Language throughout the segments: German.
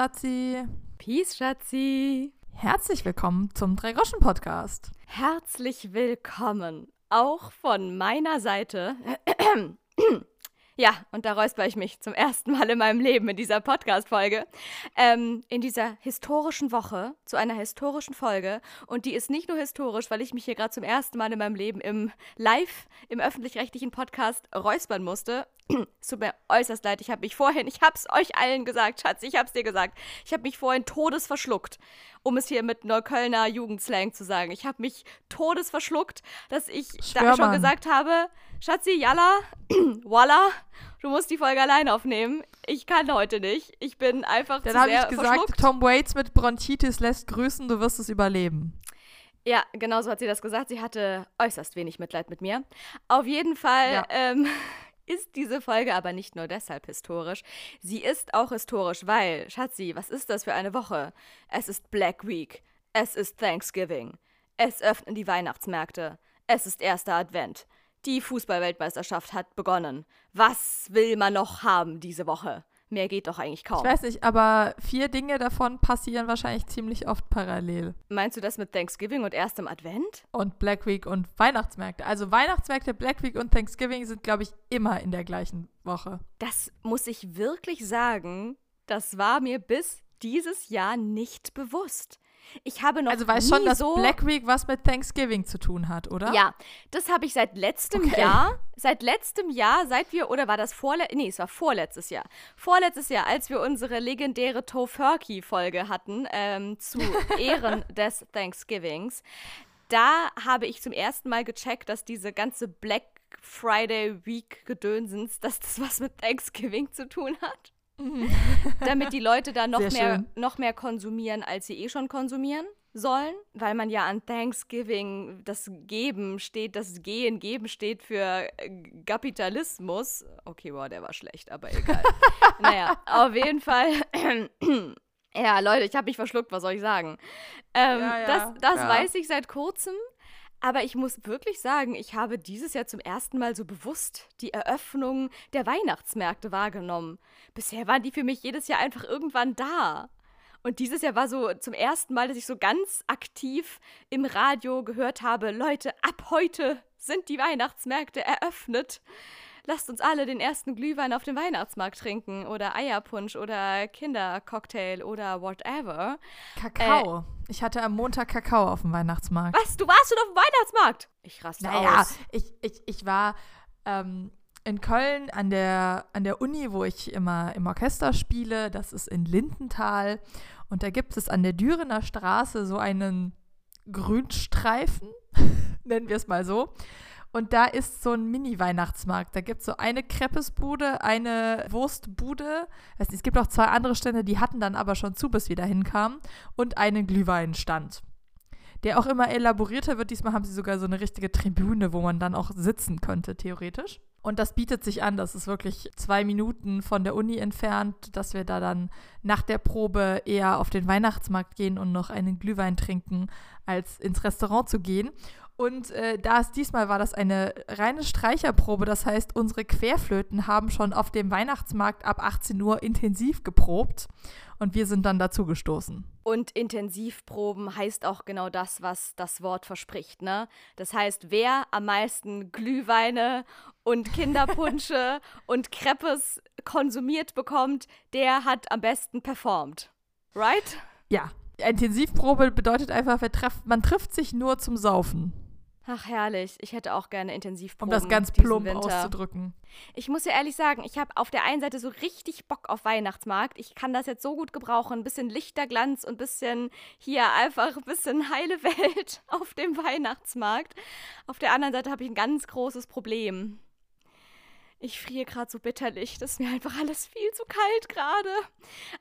Schatzi. Peace, Schatzi. Herzlich willkommen zum Drei-Groschen-Podcast. Herzlich willkommen. Auch von meiner Seite. Ja, und da räusper ich mich zum ersten Mal in meinem Leben in dieser Podcast-Folge. Ähm, in dieser historischen Woche zu einer historischen Folge. Und die ist nicht nur historisch, weil ich mich hier gerade zum ersten Mal in meinem Leben im Live, im öffentlich-rechtlichen Podcast räuspern musste. es tut mir äußerst leid, ich habe mich vorhin, ich habe es euch allen gesagt, Schatz, ich habe es dir gesagt. Ich habe mich vorhin todes verschluckt, um es hier mit Neuköllner Jugendslang zu sagen. Ich habe mich todes verschluckt, dass ich Schwör, da schon gesagt habe, Schatzi, Yalla, Walla, du musst die Folge allein aufnehmen. Ich kann heute nicht. Ich bin einfach Dann zu habe sehr ich gesagt, verschluckt. Tom Waits mit Bronchitis lässt grüßen, du wirst es überleben. Ja, genau so hat sie das gesagt. Sie hatte äußerst wenig Mitleid mit mir. Auf jeden Fall Ja. ähm, ist diese Folge aber nicht nur deshalb historisch. Sie ist auch historisch, weil, Schatzi, was ist das für eine Woche? Es ist Black Week. Es ist Thanksgiving. Es öffnen die Weihnachtsmärkte. Es ist erster Advent. Die Fußballweltmeisterschaft hat begonnen. Was will man noch haben diese Woche? Mehr geht doch eigentlich kaum. Ich weiß nicht, aber vier Dinge davon passieren wahrscheinlich ziemlich oft parallel. Meinst du das mit Thanksgiving und erstem Advent? Und Black Week und Weihnachtsmärkte. Also Weihnachtsmärkte, Black Week und Thanksgiving sind, glaube ich, immer in der gleichen Woche. Das muss ich wirklich sagen, das war mir bis dieses Jahr nicht bewusst. Ich habe noch Also weißt schon, dass so Black Week was mit Thanksgiving zu tun hat, oder? Ja, das habe ich seit letztem Okay. Jahr, seit letztem Jahr, seit wir, oder war das vorletztes, nee, es war vorletztes Jahr. Vorletztes Jahr, als wir unsere legendäre Tofurkey-Folge hatten, ähm, zu Ehren des Thanksgivings, da habe ich zum ersten Mal gecheckt, dass diese ganze Black Friday Week Gedönsens, dass das was mit Thanksgiving zu tun hat. Damit die Leute da noch Sehr mehr, schön. noch mehr konsumieren, als sie eh schon konsumieren sollen, weil man ja an Thanksgiving das Geben steht, das Gehen, Geben steht für äh, Kapitalismus. Okay, wow, der war schlecht, aber egal. naja, auf jeden Fall. ja, Leute, ich habe mich verschluckt, was soll ich sagen? Ähm, Ja, ja, das das ja. weiß ich seit kurzem. Aber ich muss wirklich sagen, ich habe dieses Jahr zum ersten Mal so bewusst die Eröffnung der Weihnachtsmärkte wahrgenommen. Bisher waren die für mich jedes Jahr einfach irgendwann da. Und dieses Jahr war so zum ersten Mal, dass ich so ganz aktiv im Radio gehört habe, Leute, ab heute sind die Weihnachtsmärkte eröffnet. Lasst uns alle den ersten Glühwein auf dem Weihnachtsmarkt trinken oder Eierpunsch oder Kindercocktail oder whatever. Kakao. ich hatte am Montag Kakao auf dem Weihnachtsmarkt. Was? Du warst schon auf dem Weihnachtsmarkt? Ich raste Naja, aus. ich, ich, ich war ähm, in Köln an der, an der Uni, wo ich immer im Orchester spiele. Das ist in Lindenthal. Und da gibt es an der Dürener Straße so einen Grünstreifen, nennen wir es mal so. Und da ist so ein Mini-Weihnachtsmarkt. Da gibt es so eine Kreppesbude, eine Wurstbude. Nicht, Es gibt auch zwei andere Stände, die hatten dann aber schon zu, bis wir da hinkamen. Und einen Glühweinstand der auch immer elaborierter wird. Diesmal haben sie sogar so eine richtige Tribüne, wo man dann auch sitzen könnte, theoretisch. Und das bietet sich an. Das ist wirklich zwei Minuten von der Uni entfernt, dass wir da dann nach der Probe eher auf den Weihnachtsmarkt gehen und noch einen Glühwein trinken, als ins Restaurant zu gehen. Und äh, da es diesmal war das eine reine Streicherprobe, das heißt, unsere Querflöten haben schon auf dem Weihnachtsmarkt ab 18 Uhr intensiv geprobt und wir sind dann dazu gestoßen. Und Intensivproben heißt auch genau das, was das Wort verspricht, ne? Das heißt, wer am meisten Glühweine und Kinderpunsche und Crepes konsumiert bekommt, der hat am besten performt. Right? Ja, Intensivprobe bedeutet einfach, man trifft sich nur zum Saufen, Ach, herrlich. Ich hätte auch gerne um Intensivproben. das ganz plump Winter. auszudrücken. Ich muss ja ehrlich sagen, ich habe auf der einen Seite so richtig Bock auf Weihnachtsmarkt. Ich kann das jetzt so gut gebrauchen. Ein bisschen Lichterglanz und ein bisschen hier einfach ein bisschen heile Welt auf dem Weihnachtsmarkt. Auf der anderen Seite habe ich ein ganz großes Problem. Ich friere gerade so bitterlich. Das ist mir einfach alles viel zu kalt gerade.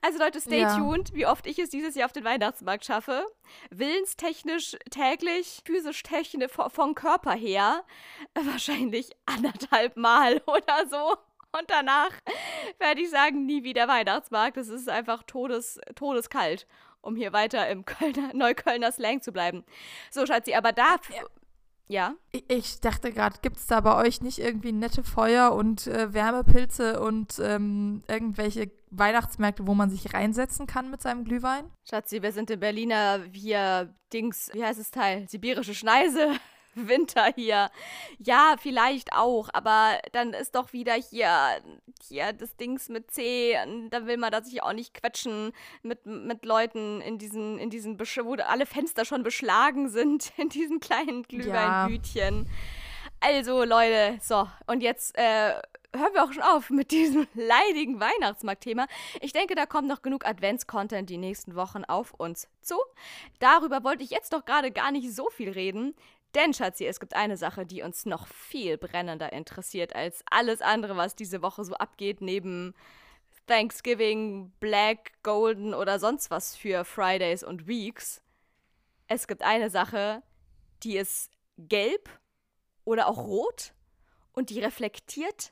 Also Leute, stay Ja. tuned, wie oft ich es dieses Jahr auf den Weihnachtsmarkt schaffe. Willenstechnisch täglich, physisch technisch vo- vom Körper her äh, wahrscheinlich anderthalb Mal oder so. Und danach werde ich sagen, nie wieder Weihnachtsmarkt. Es ist einfach todes, todeskalt, um hier weiter im Kölner, Neuköllner Slang zu bleiben. So, Schatzi, aber da. Ja. Ich, ich dachte gerade, gibt es da bei euch nicht irgendwie nette Feuer und äh, Wärmepilze und ähm, irgendwelche Weihnachtsmärkte, wo man sich reinsetzen kann mit seinem Glühwein? Schatzi, wir sind in Berliner hier Dings, wie heißt das Teil? Sibirische Schneise. Winter hier. Ja, vielleicht auch, aber dann ist doch wieder hier, hier das Dings mit C. Und da will man da sich auch nicht quetschen mit, mit Leuten in diesen, in diesen Besch wo alle Fenster schon beschlagen sind, in diesen kleinen Glühweinbütchen. Ja. Also, Leute, so, und jetzt äh, hören wir auch schon auf mit diesem leidigen Weihnachtsmarktthema. Ich denke, da kommt noch genug Advents-Content die nächsten Wochen auf uns zu. Darüber wollte ich jetzt doch gerade gar nicht so viel reden. Denn, Schatzi, es gibt eine Sache, die uns noch viel brennender interessiert als alles andere, was diese Woche so abgeht, neben Thanksgiving, Black, Golden oder sonst was für Fridays und Weeks. Es gibt eine Sache, die ist gelb oder auch rot und die reflektiert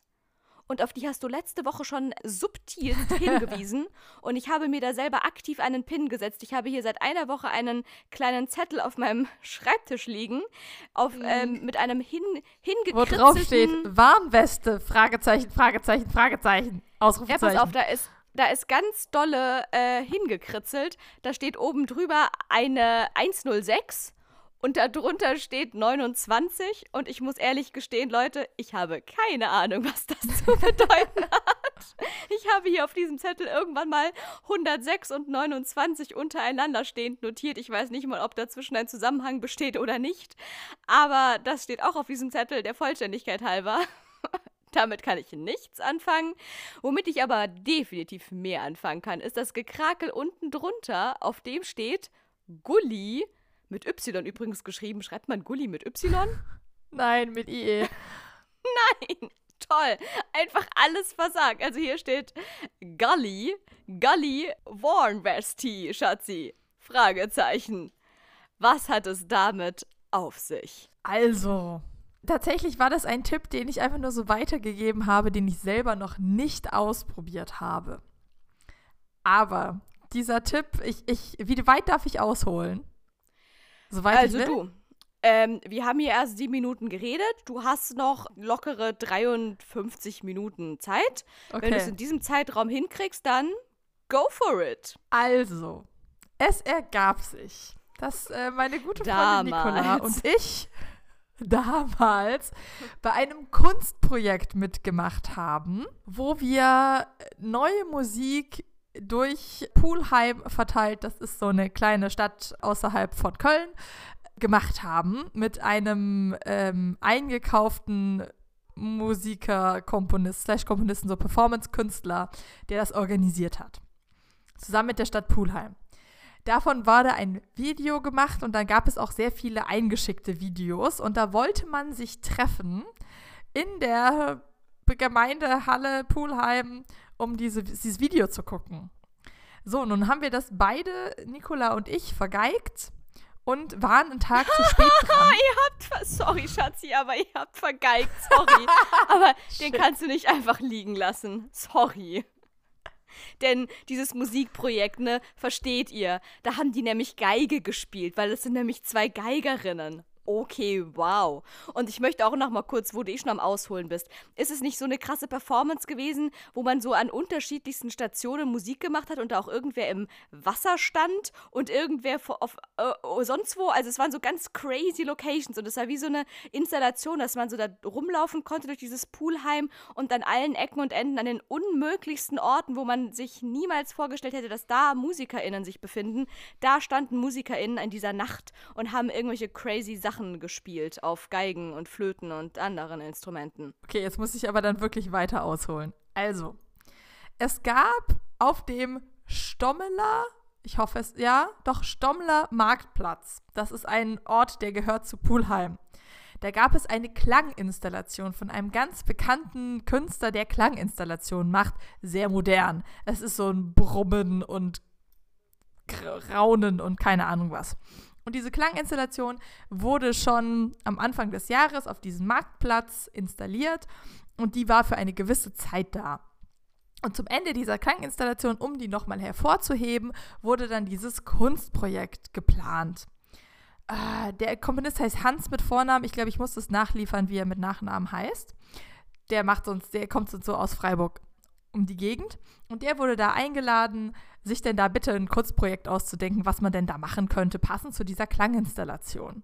und auf die hast du letzte Woche schon subtil hingewiesen. und ich habe mir da selber aktiv einen Pin gesetzt. Ich habe hier seit einer Woche einen kleinen Zettel auf meinem Schreibtisch liegen, auf, mhm. ähm, mit einem hin. Wo drauf steht, Warnweste, Fragezeichen, Fragezeichen, Fragezeichen, Ausrufezeichen. Ja, pass auf, da ist da ist ganz dolle äh, hingekritzelt. Da steht oben drüber eine 106 und darunter steht 29 und ich muss ehrlich gestehen, Leute, ich habe keine Ahnung, was das zu bedeuten hat. Ich habe hier auf diesem Zettel irgendwann mal 106 und 29 untereinander stehend notiert. Ich weiß nicht mal, ob dazwischen ein Zusammenhang besteht oder nicht, aber das steht auch auf diesem Zettel der Vollständigkeit halber. Damit kann ich nichts anfangen. Womit ich aber definitiv mehr anfangen kann, ist das Gekrakel unten drunter, auf dem steht Gulli mit Y übrigens geschrieben. Schreibt man Gulli mit Y? Nein, mit IE. Nein, toll. Einfach alles versagt. Also hier steht Gully, Gully Warnvestie, Schatzi. Fragezeichen. Was hat es damit auf sich? Also, tatsächlich war das ein Tipp, den ich einfach nur so weitergegeben habe, den ich selber noch nicht ausprobiert habe. Aber dieser Tipp, ich, ich, wie weit darf ich ausholen? Soweit also du. Ähm, wir haben hier erst sieben Minuten geredet. Du hast noch lockere 53 Minuten Zeit. Okay. Wenn du es in diesem Zeitraum hinkriegst, dann go for it. Also, es ergab sich, dass äh, meine gute Freundin. Nicola und ich damals bei einem Kunstprojekt mitgemacht haben, wo wir neue Musik durch Pulheim verteilt, das ist so eine kleine Stadt außerhalb von Köln, gemacht haben mit einem ähm, eingekauften Musiker, Komponist, slash Komponisten, so Performance-Künstler, der das organisiert hat. Zusammen mit der Stadt Pulheim. Davon war da ein Video gemacht und dann gab es auch sehr viele eingeschickte Videos und da wollte man sich treffen in der Gemeindehalle Pulheim um diese, dieses Video zu gucken. So, nun haben wir das beide, Nicola und ich, vergeigt und waren einen Tag zu spät dran. ihr habt, sorry Schatzi, aber ihr habt vergeigt, sorry. aber den kannst du nicht einfach liegen lassen, sorry. Denn dieses Musikprojekt, ne, versteht ihr, da haben die nämlich Geige gespielt, weil es sind nämlich zwei Geigerinnen okay, wow. Und ich möchte auch noch mal kurz, wo du eh schon am Ausholen bist. Ist es nicht so eine krasse Performance gewesen, wo man so an unterschiedlichsten Stationen Musik gemacht hat und auch irgendwer im Wasser stand und irgendwer auf, äh, oh, sonst wo? Also es waren so ganz crazy Locations und es war wie so eine Installation, dass man so da rumlaufen konnte durch dieses Poolheim und an allen Ecken und Enden an den unmöglichsten Orten, wo man sich niemals vorgestellt hätte, dass da MusikerInnen sich befinden. Da standen MusikerInnen in dieser Nacht und haben irgendwelche crazy Sachen Sachen gespielt auf Geigen und Flöten und anderen Instrumenten. Okay, jetzt muss ich aber dann wirklich weiter ausholen. Also, es gab auf dem Stommeler, ich hoffe es, ja, doch Stommler Marktplatz. Das ist ein Ort, der gehört zu Pulheim. Da gab es eine Klanginstallation von einem ganz bekannten Künstler, der Klanginstallationen macht. Sehr modern. Es ist so ein Brummen und Raunen und keine Ahnung was. Und diese Klanginstallation wurde schon am Anfang des Jahres auf diesem Marktplatz installiert und die war für eine gewisse Zeit da. Und zum Ende dieser Klanginstallation, um die nochmal hervorzuheben, wurde dann dieses Kunstprojekt geplant. äh, der Komponist heißt Hans mit Vornamen. Ich glaube, ich muss das nachliefern, wie er mit Nachnamen heißt. Der macht uns, der kommt so aus Freiburg um die Gegend. Und der wurde da eingeladen, sich denn da bitte ein Kurzprojekt auszudenken, was man denn da machen könnte, passend zu dieser Klanginstallation.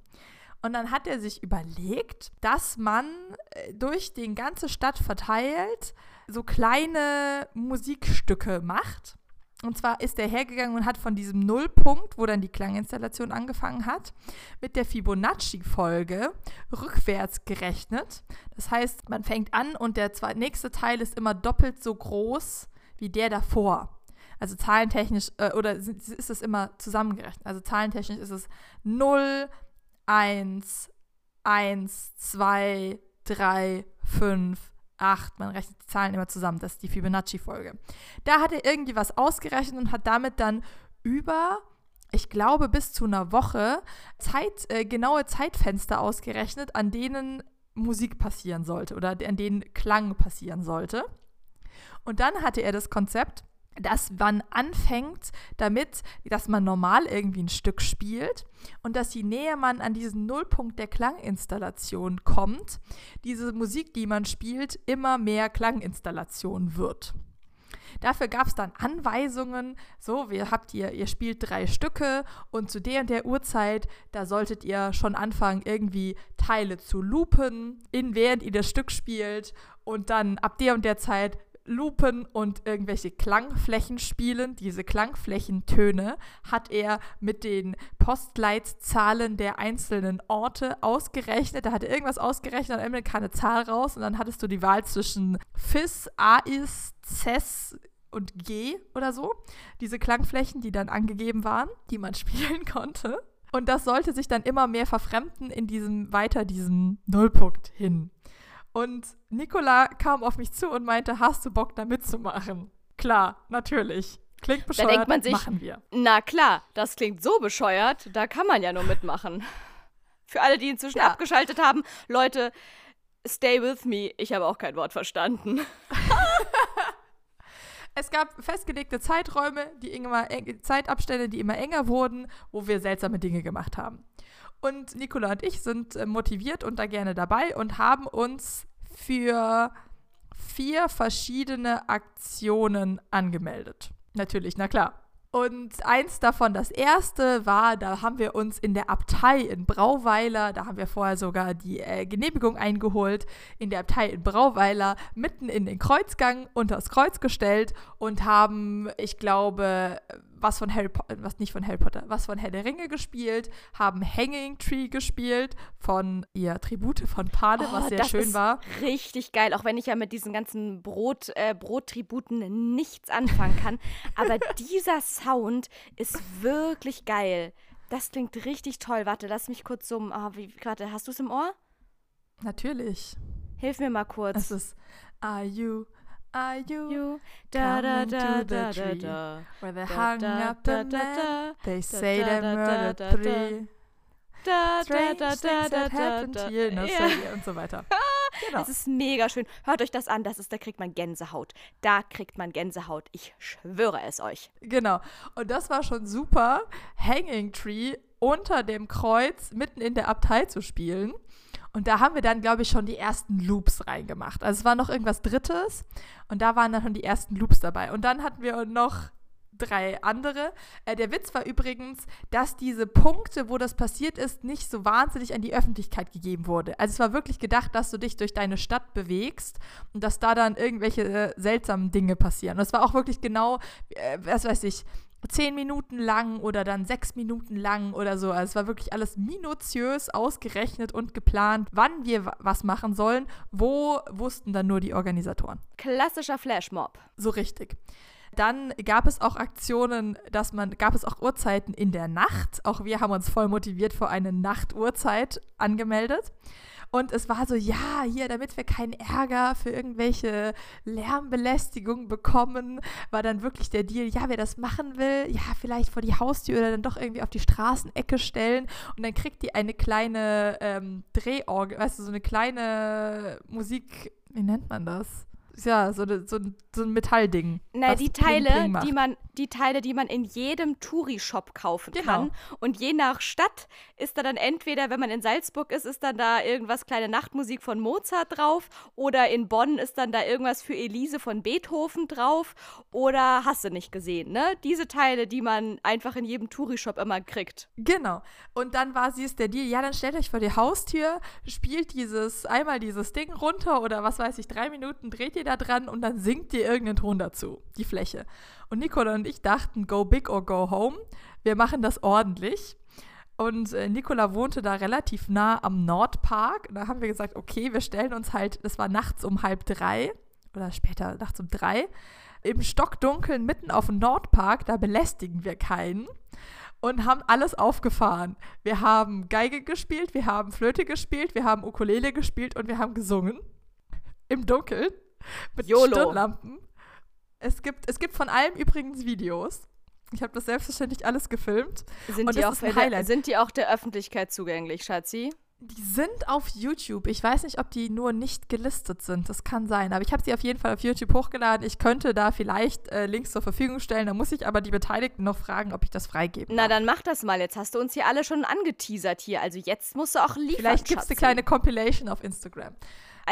Und dann hat er sich überlegt, dass man äh, durch die ganze Stadt verteilt so kleine Musikstücke macht. Und zwar ist er hergegangen und hat von diesem Nullpunkt, wo dann die Klanginstallation angefangen hat, mit der Fibonacci-Folge rückwärts gerechnet. Das heißt, man fängt an und der nächste Teil ist immer doppelt so groß wie der davor. Also zahlentechnisch, äh, oder ist es immer zusammengerechnet. Also zahlentechnisch ist es 0, 1, 1, 2, 3, 5, 8. Man rechnet die Zahlen immer zusammen. Das ist die Fibonacci-Folge. Da hat er irgendwie was ausgerechnet und hat damit dann über, ich glaube, bis zu einer Woche Zeit, äh, genaue Zeitfenster ausgerechnet, an denen Musik passieren sollte oder an denen Klang passieren sollte. Und dann hatte er das Konzept, dass man anfängt damit, dass man normal irgendwie ein Stück spielt und dass je näher man an diesen Nullpunkt der Klanginstallation kommt, diese Musik, die man spielt, immer mehr Klanginstallation wird. Dafür gab es dann Anweisungen, so, wir habt ihr, ihr spielt drei Stücke und zu der und der Uhrzeit, da solltet ihr schon anfangen, irgendwie Teile zu loopen, in während ihr das Stück spielt und dann ab der und der Zeit Lupen und irgendwelche Klangflächen spielen. Diese Klangflächentöne hat er mit den Postleitzahlen der einzelnen Orte ausgerechnet. Da hat er irgendwas ausgerechnet, am Ende kam eine Zahl raus und dann hattest du die Wahl zwischen Fis, Ais, Ces und G oder so. Diese Klangflächen, die dann angegeben waren, die man spielen konnte. Und das sollte sich dann immer mehr verfremden in diesem, weiter diesem Nullpunkt hin. Und Nicola kam auf mich zu und meinte, hast du Bock da mitzumachen? Klar, natürlich. Klingt bescheuert, da denkt man sich, machen wir. Na klar, das klingt so bescheuert, da kann man ja nur mitmachen. Für alle, die inzwischen ja. abgeschaltet haben, Leute, stay with me. Ich habe auch kein Wort verstanden. es gab festgelegte Zeiträume, die immer Zeitabstände, die immer enger wurden, wo wir seltsame Dinge gemacht haben. Und Nicola und ich sind äh, motiviert und da gerne dabei und haben uns für vier verschiedene Aktionen angemeldet. Natürlich, na klar. Und eins davon, das erste war, da haben wir uns in der Abtei in Brauweiler, da haben wir vorher sogar die äh, Genehmigung eingeholt, in der Abtei in Brauweiler mitten in den Kreuzgang unter das Kreuz gestellt und haben, ich glaube, was von Harry Potter, was nicht von Harry Potter, was von Herr der Ringe gespielt, haben Hanging Tree gespielt von ihr Tribute von Pade, oh, was sehr schön war. Richtig geil, auch wenn ich ja mit diesen ganzen Brot, äh, Brottributen nichts anfangen kann. aber dieser Sound ist wirklich geil. Das klingt richtig toll. Warte, lass mich kurz so. Oh, wie, warte, hast du es im Ohr? Natürlich. Hilf mir mal kurz. Es ist Are you are you, you da, da, da, to the tree where they hung up the man? They say they murdered three. Strange things that happened here in Australia und so weiter. Genau. Es ist mega schön. Hört euch das an, das ist, da kriegt man Gänsehaut. Da kriegt man Gänsehaut. Ich schwöre es euch. Genau. Und das war schon super, Hanging Tree unter dem Kreuz mitten in der Abtei zu spielen. Und da haben wir dann, glaube ich, schon die ersten Loops reingemacht. Also es war noch irgendwas Drittes und da waren dann schon die ersten Loops dabei. Und dann hatten wir noch drei andere. Äh, der Witz war übrigens, dass diese Punkte, wo das passiert ist, nicht so wahnsinnig an die Öffentlichkeit gegeben wurde. Also es war wirklich gedacht, dass du dich durch deine Stadt bewegst und dass da dann irgendwelche äh, seltsamen Dinge passieren. Und es war auch wirklich genau, äh, was weiß ich, zehn Minuten lang oder dann sechs Minuten lang oder so. Also es war wirklich alles minutiös ausgerechnet und geplant, wann wir was machen sollen. Wo wussten dann nur die Organisatoren. Klassischer Flashmob. So richtig. Dann gab es auch Aktionen, dass man, gab es auch Uhrzeiten in der Nacht. Auch wir haben uns voll motiviert für eine Nachtuhrzeit angemeldet. Und es war so, ja, hier, damit wir keinen Ärger für irgendwelche Lärmbelästigung bekommen, war dann wirklich der Deal, ja, wer das machen will, ja, vielleicht vor die Haustür oder dann doch irgendwie auf die Straßenecke stellen. Und dann kriegt die eine kleine ähm, Drehorgel, weißt du, so eine kleine Musik, wie nennt man das? Ja, so, ne, so, so ein Metallding. Na, die Teile, Bling Bling die man, die Teile, die man in jedem Touri-Shop kaufen genau. kann. Und je nach Stadt ist da dann entweder, wenn man in Salzburg ist, ist dann da irgendwas kleine Nachtmusik von Mozart drauf oder in Bonn ist dann da irgendwas für Elise von Beethoven drauf oder hast du nicht gesehen, ne? Diese Teile, die man einfach in jedem Touri-Shop immer kriegt. Genau. Und dann war sie es der Deal, ja, dann stellt euch vor die Haustür, spielt dieses, einmal dieses Ding runter oder was weiß ich, drei Minuten dreht ihr da dran und dann singt ihr irgendeinen Ton dazu, die Fläche. Und Nicola und ich dachten, go big or go home. Wir machen das ordentlich. Und äh, Nicola wohnte da relativ nah am Nordpark. Und da haben wir gesagt, okay, wir stellen uns halt, das war nachts um halb drei oder später nachts um drei, im Stockdunkeln mitten auf dem Nordpark, da belästigen wir keinen und haben alles aufgefahren. Wir haben Geige gespielt, wir haben Flöte gespielt, wir haben Ukulele gespielt und wir haben gesungen. Im Dunkeln. Mit YOLO. Stirnlampen. Es gibt, es gibt von allem übrigens Videos. Ich habe das selbstverständlich alles gefilmt. Sind, und die auch der, sind die auch der Öffentlichkeit zugänglich, Schatzi? Die sind auf YouTube. Ich weiß nicht, ob die nur nicht gelistet sind. Das kann sein. Aber ich habe sie auf jeden Fall auf YouTube hochgeladen. Ich könnte da vielleicht äh, Links zur Verfügung stellen. Da muss ich aber die Beteiligten noch fragen, ob ich das freigebe. Na, dann mach das mal. Jetzt hast du uns hier alle schon angeteasert hier. Also jetzt musst du auch liefern. Vielleicht gibt es eine kleine Compilation auf Instagram.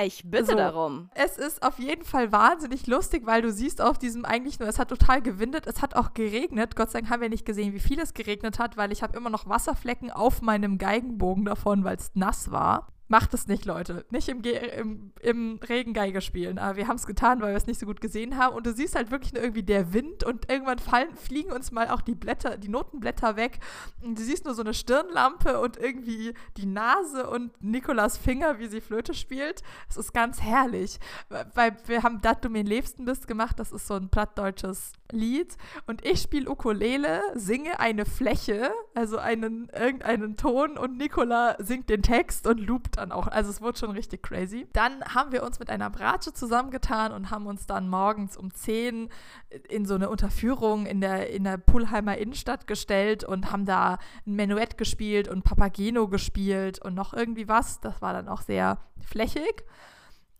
Ich bitte so, darum. Es ist auf jeden Fall wahnsinnig lustig, weil du siehst auf diesem eigentlich nur, es hat total gewindet, es hat auch geregnet. Gott sei Dank haben wir nicht gesehen, wie viel es geregnet hat, weil ich habe immer noch Wasserflecken auf meinem Geigenbogen davon, weil es nass war. Macht es nicht, Leute. Nicht im, Ge im, im Regen spielen. Aber wir haben es getan, weil wir es nicht so gut gesehen haben. Und du siehst halt wirklich nur irgendwie der Wind und irgendwann fallen, fliegen uns mal auch die Blätter, die Notenblätter weg. Und du siehst nur so eine Stirnlampe und irgendwie die Nase und Nikolas Finger, wie sie Flöte spielt. Es ist ganz herrlich. Weil wir haben Dat du mir liebsten bist gemacht. Das ist so ein plattdeutsches Lied. Und ich spiele Ukulele, singe eine Fläche, also einen, irgendeinen Ton und Nikola singt den Text und loopt dann auch. Also es wurde schon richtig crazy. Dann haben wir uns mit einer Bratsche zusammengetan und haben uns dann morgens um 10 in so eine Unterführung in der, in der Pulheimer Innenstadt gestellt und haben da ein Menuett gespielt und Papageno gespielt und noch irgendwie was. Das war dann auch sehr flächig.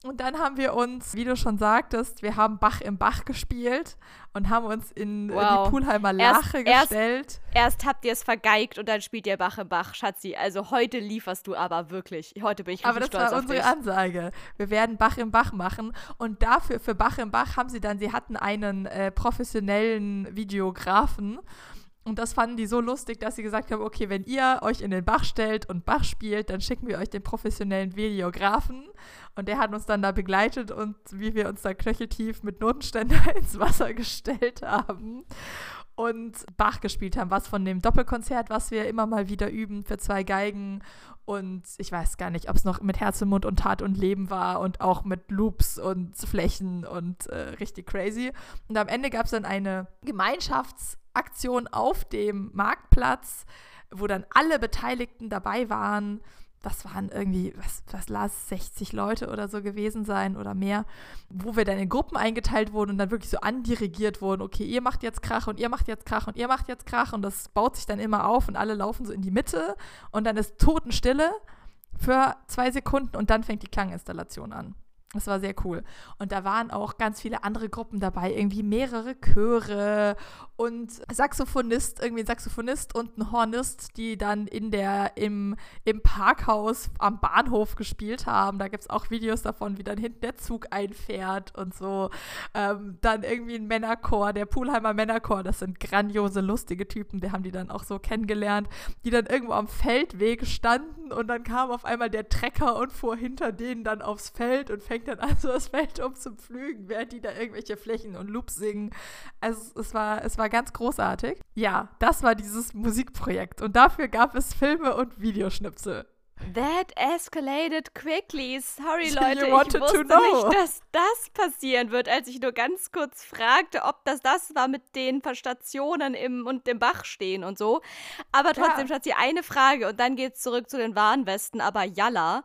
Und dann haben wir uns, wie du schon sagtest, wir haben Bach im Bach gespielt und haben uns in äh, wow. die Pulheimer Lache erst, gestellt. Erst, erst habt ihr es vergeigt und dann spielt ihr Bach im Bach, Schatzi. Also heute lieferst du aber wirklich. Heute bin ich richtig stolz Aber das war unsere dich. Ansage. Wir werden Bach im Bach machen und dafür, für Bach im Bach haben sie dann, sie hatten einen äh, professionellen Videografen und das fanden die so lustig, dass sie gesagt haben, okay, wenn ihr euch in den Bach stellt und Bach spielt, dann schicken wir euch den professionellen Videografen. Und der hat uns dann da begleitet und wie wir uns da knöcheltief mit Notenständer ins Wasser gestellt haben und Bach gespielt haben, was von dem Doppelkonzert, was wir immer mal wieder üben für zwei Geigen. Und ich weiß gar nicht, ob es noch mit Herz und Mund und Tat und Leben war und auch mit Loops und Flächen und äh, richtig crazy. Und am Ende gab es dann eine Gemeinschafts- Aktion auf dem Marktplatz, wo dann alle Beteiligten dabei waren. Das waren irgendwie, was, was las, 60 Leute oder so gewesen sein oder mehr, wo wir dann in Gruppen eingeteilt wurden und dann wirklich so andirigiert wurden, okay, ihr macht jetzt Krach und ihr macht jetzt Krach und ihr macht jetzt Krach und das baut sich dann immer auf und alle laufen so in die Mitte und dann ist Totenstille für zwei Sekunden und dann fängt die Klanginstallation an. Das war sehr cool. Und da waren auch ganz viele andere Gruppen dabei, irgendwie mehrere Chöre und Saxophonist, irgendwie ein Saxophonist und ein Hornist, die dann in der, im, im Parkhaus am Bahnhof gespielt haben. Da gibt es auch Videos davon, wie dann hinten der Zug einfährt und so. Ähm, dann irgendwie ein Männerchor, der Pulheimer Männerchor, das sind grandiose, lustige Typen, wir haben die dann auch so kennengelernt, die dann irgendwo am Feldweg standen und dann kam auf einmal der Trecker und fuhr hinter denen dann aufs Feld und fängt fängt dann an, so das Feld um zu pflügen, während die da irgendwelche Flächen und Loops singen. Also es war, es war ganz großartig. Ja, das war dieses Musikprojekt. Und dafür gab es Filme und Videoschnipsel. That escalated quickly. Sorry, Leute, ich wusste nicht, dass das passieren wird, als ich nur ganz kurz fragte, ob das das war mit den Stationen im und dem Bach stehen und so. Aber trotzdem, ja. Schatzi, eine Frage und dann geht's zurück zu den Warnwesten. Aber Jalla,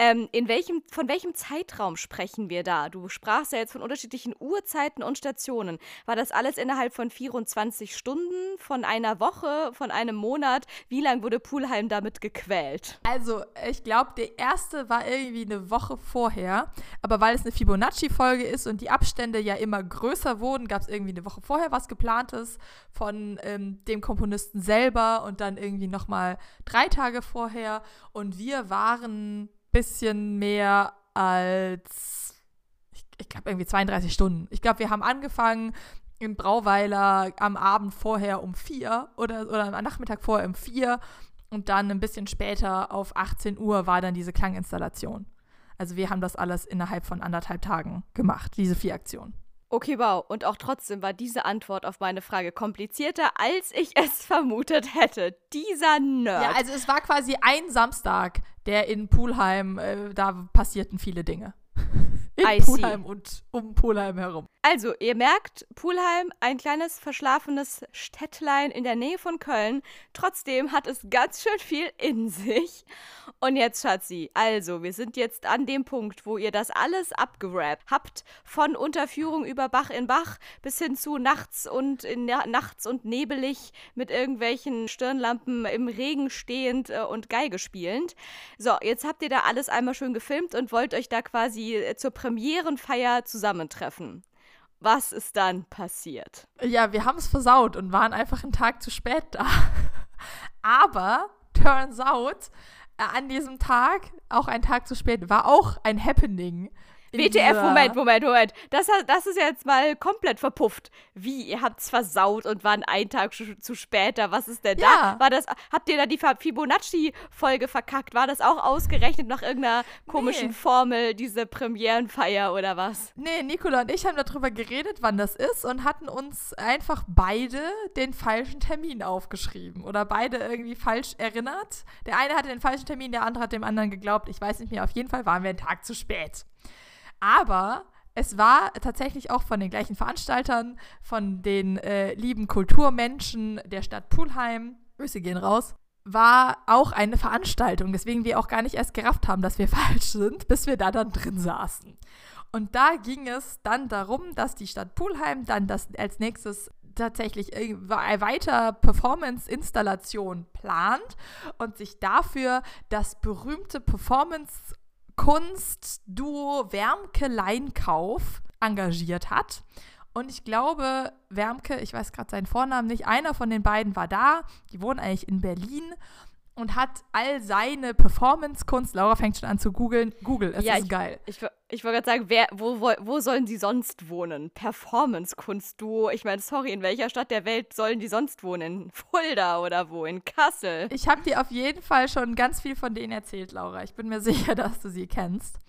Ähm, in welchem, von welchem Zeitraum sprechen wir da? Du sprachst ja jetzt von unterschiedlichen Uhrzeiten und Stationen. War das alles innerhalb von 24 Stunden, von einer Woche, von einem Monat? Wie lange wurde Pulheim damit gequält? Also, ich glaube, der erste war irgendwie eine Woche vorher. Aber weil es eine Fibonacci-Folge ist und die Abstände ja immer größer wurden, gab es irgendwie eine Woche vorher was geplantes von ähm, dem Komponisten selber und dann irgendwie nochmal drei Tage vorher. Und wir waren bisschen mehr als, ich, ich glaube, irgendwie 32 Stunden. Ich glaube, wir haben angefangen in Brauweiler am Abend vorher um vier oder, oder am Nachmittag vorher um vier und dann ein bisschen später auf 18 Uhr war dann diese Klanginstallation. Also wir haben das alles innerhalb von anderthalb Tagen gemacht, diese vier Aktionen. Okay, wow. Und auch trotzdem war diese Antwort auf meine Frage komplizierter, als ich es vermutet hätte. Dieser Nerd. Ja, also es war quasi ein Samstag, der in Pulheim, äh, da passierten viele Dinge. In Pulheim und um Pulheim herum. Also, ihr merkt, Pulheim, ein kleines verschlafenes Städtlein in der Nähe von Köln. Trotzdem hat es ganz schön viel in sich. Und jetzt, Schatzi, also, wir sind jetzt an dem Punkt, wo ihr das alles abgerappt habt. Von Unterführung über Bach in Bach bis hin zu nachts und in, nachts und nebelig mit irgendwelchen Stirnlampen im Regen stehend äh, und Geige spielend. So, jetzt habt ihr da alles einmal schön gefilmt und wollt euch da quasi äh, zur Premierenfeier zusammentreffen. Was ist dann passiert? Ja, wir haben es versaut und waren einfach einen Tag zu spät da. Aber turns out, äh, an diesem Tag, auch ein Tag zu spät, war auch ein Happening. WTF, Moment, Moment, Moment. Das, das ist jetzt mal komplett verpufft. Wie? Ihr habt es versaut und waren einen Tag zu später. Was ist denn ja. da? War das, habt ihr da die Fibonacci-Folge verkackt? War das auch ausgerechnet nach irgendeiner komischen nee. Formel, diese Premierenfeier oder was? Nee, Nicola und ich haben darüber geredet, wann das ist und hatten uns einfach beide den falschen Termin aufgeschrieben oder beide irgendwie falsch erinnert. Der eine hatte den falschen Termin, der andere hat dem anderen geglaubt. Ich weiß nicht mehr. Auf jeden Fall waren wir einen Tag zu spät. Aber es war tatsächlich auch von den gleichen Veranstaltern, von den äh, lieben Kulturmenschen der Stadt Pulheim, Grüße gehen raus, war auch eine Veranstaltung, weswegen wir auch gar nicht erst gerafft haben, dass wir falsch sind, bis wir da dann drin saßen. Und da ging es dann darum, dass die Stadt Pulheim dann das als nächstes tatsächlich weiter Performance-Installation plant und sich dafür das berühmte Performance Kunstduo Wärmke Leinkauf engagiert hat. Und ich glaube, Wärmke, ich weiß gerade seinen Vornamen nicht, einer von den beiden war da. Die wohnen eigentlich in Berlin und hat all seine Performance-Kunst, Laura fängt schon an zu googeln, Google, es ja, ist ich, geil. Ich, ich wollte gerade sagen, wer, wo, wo, wo sollen sie sonst wohnen? Performance-Kunst-Duo, ich meine, sorry, in welcher Stadt der Welt sollen die sonst wohnen? In Fulda oder wo? In Kassel? Ich habe dir auf jeden Fall schon ganz viel von denen erzählt, Laura. Ich bin mir sicher, dass du sie kennst.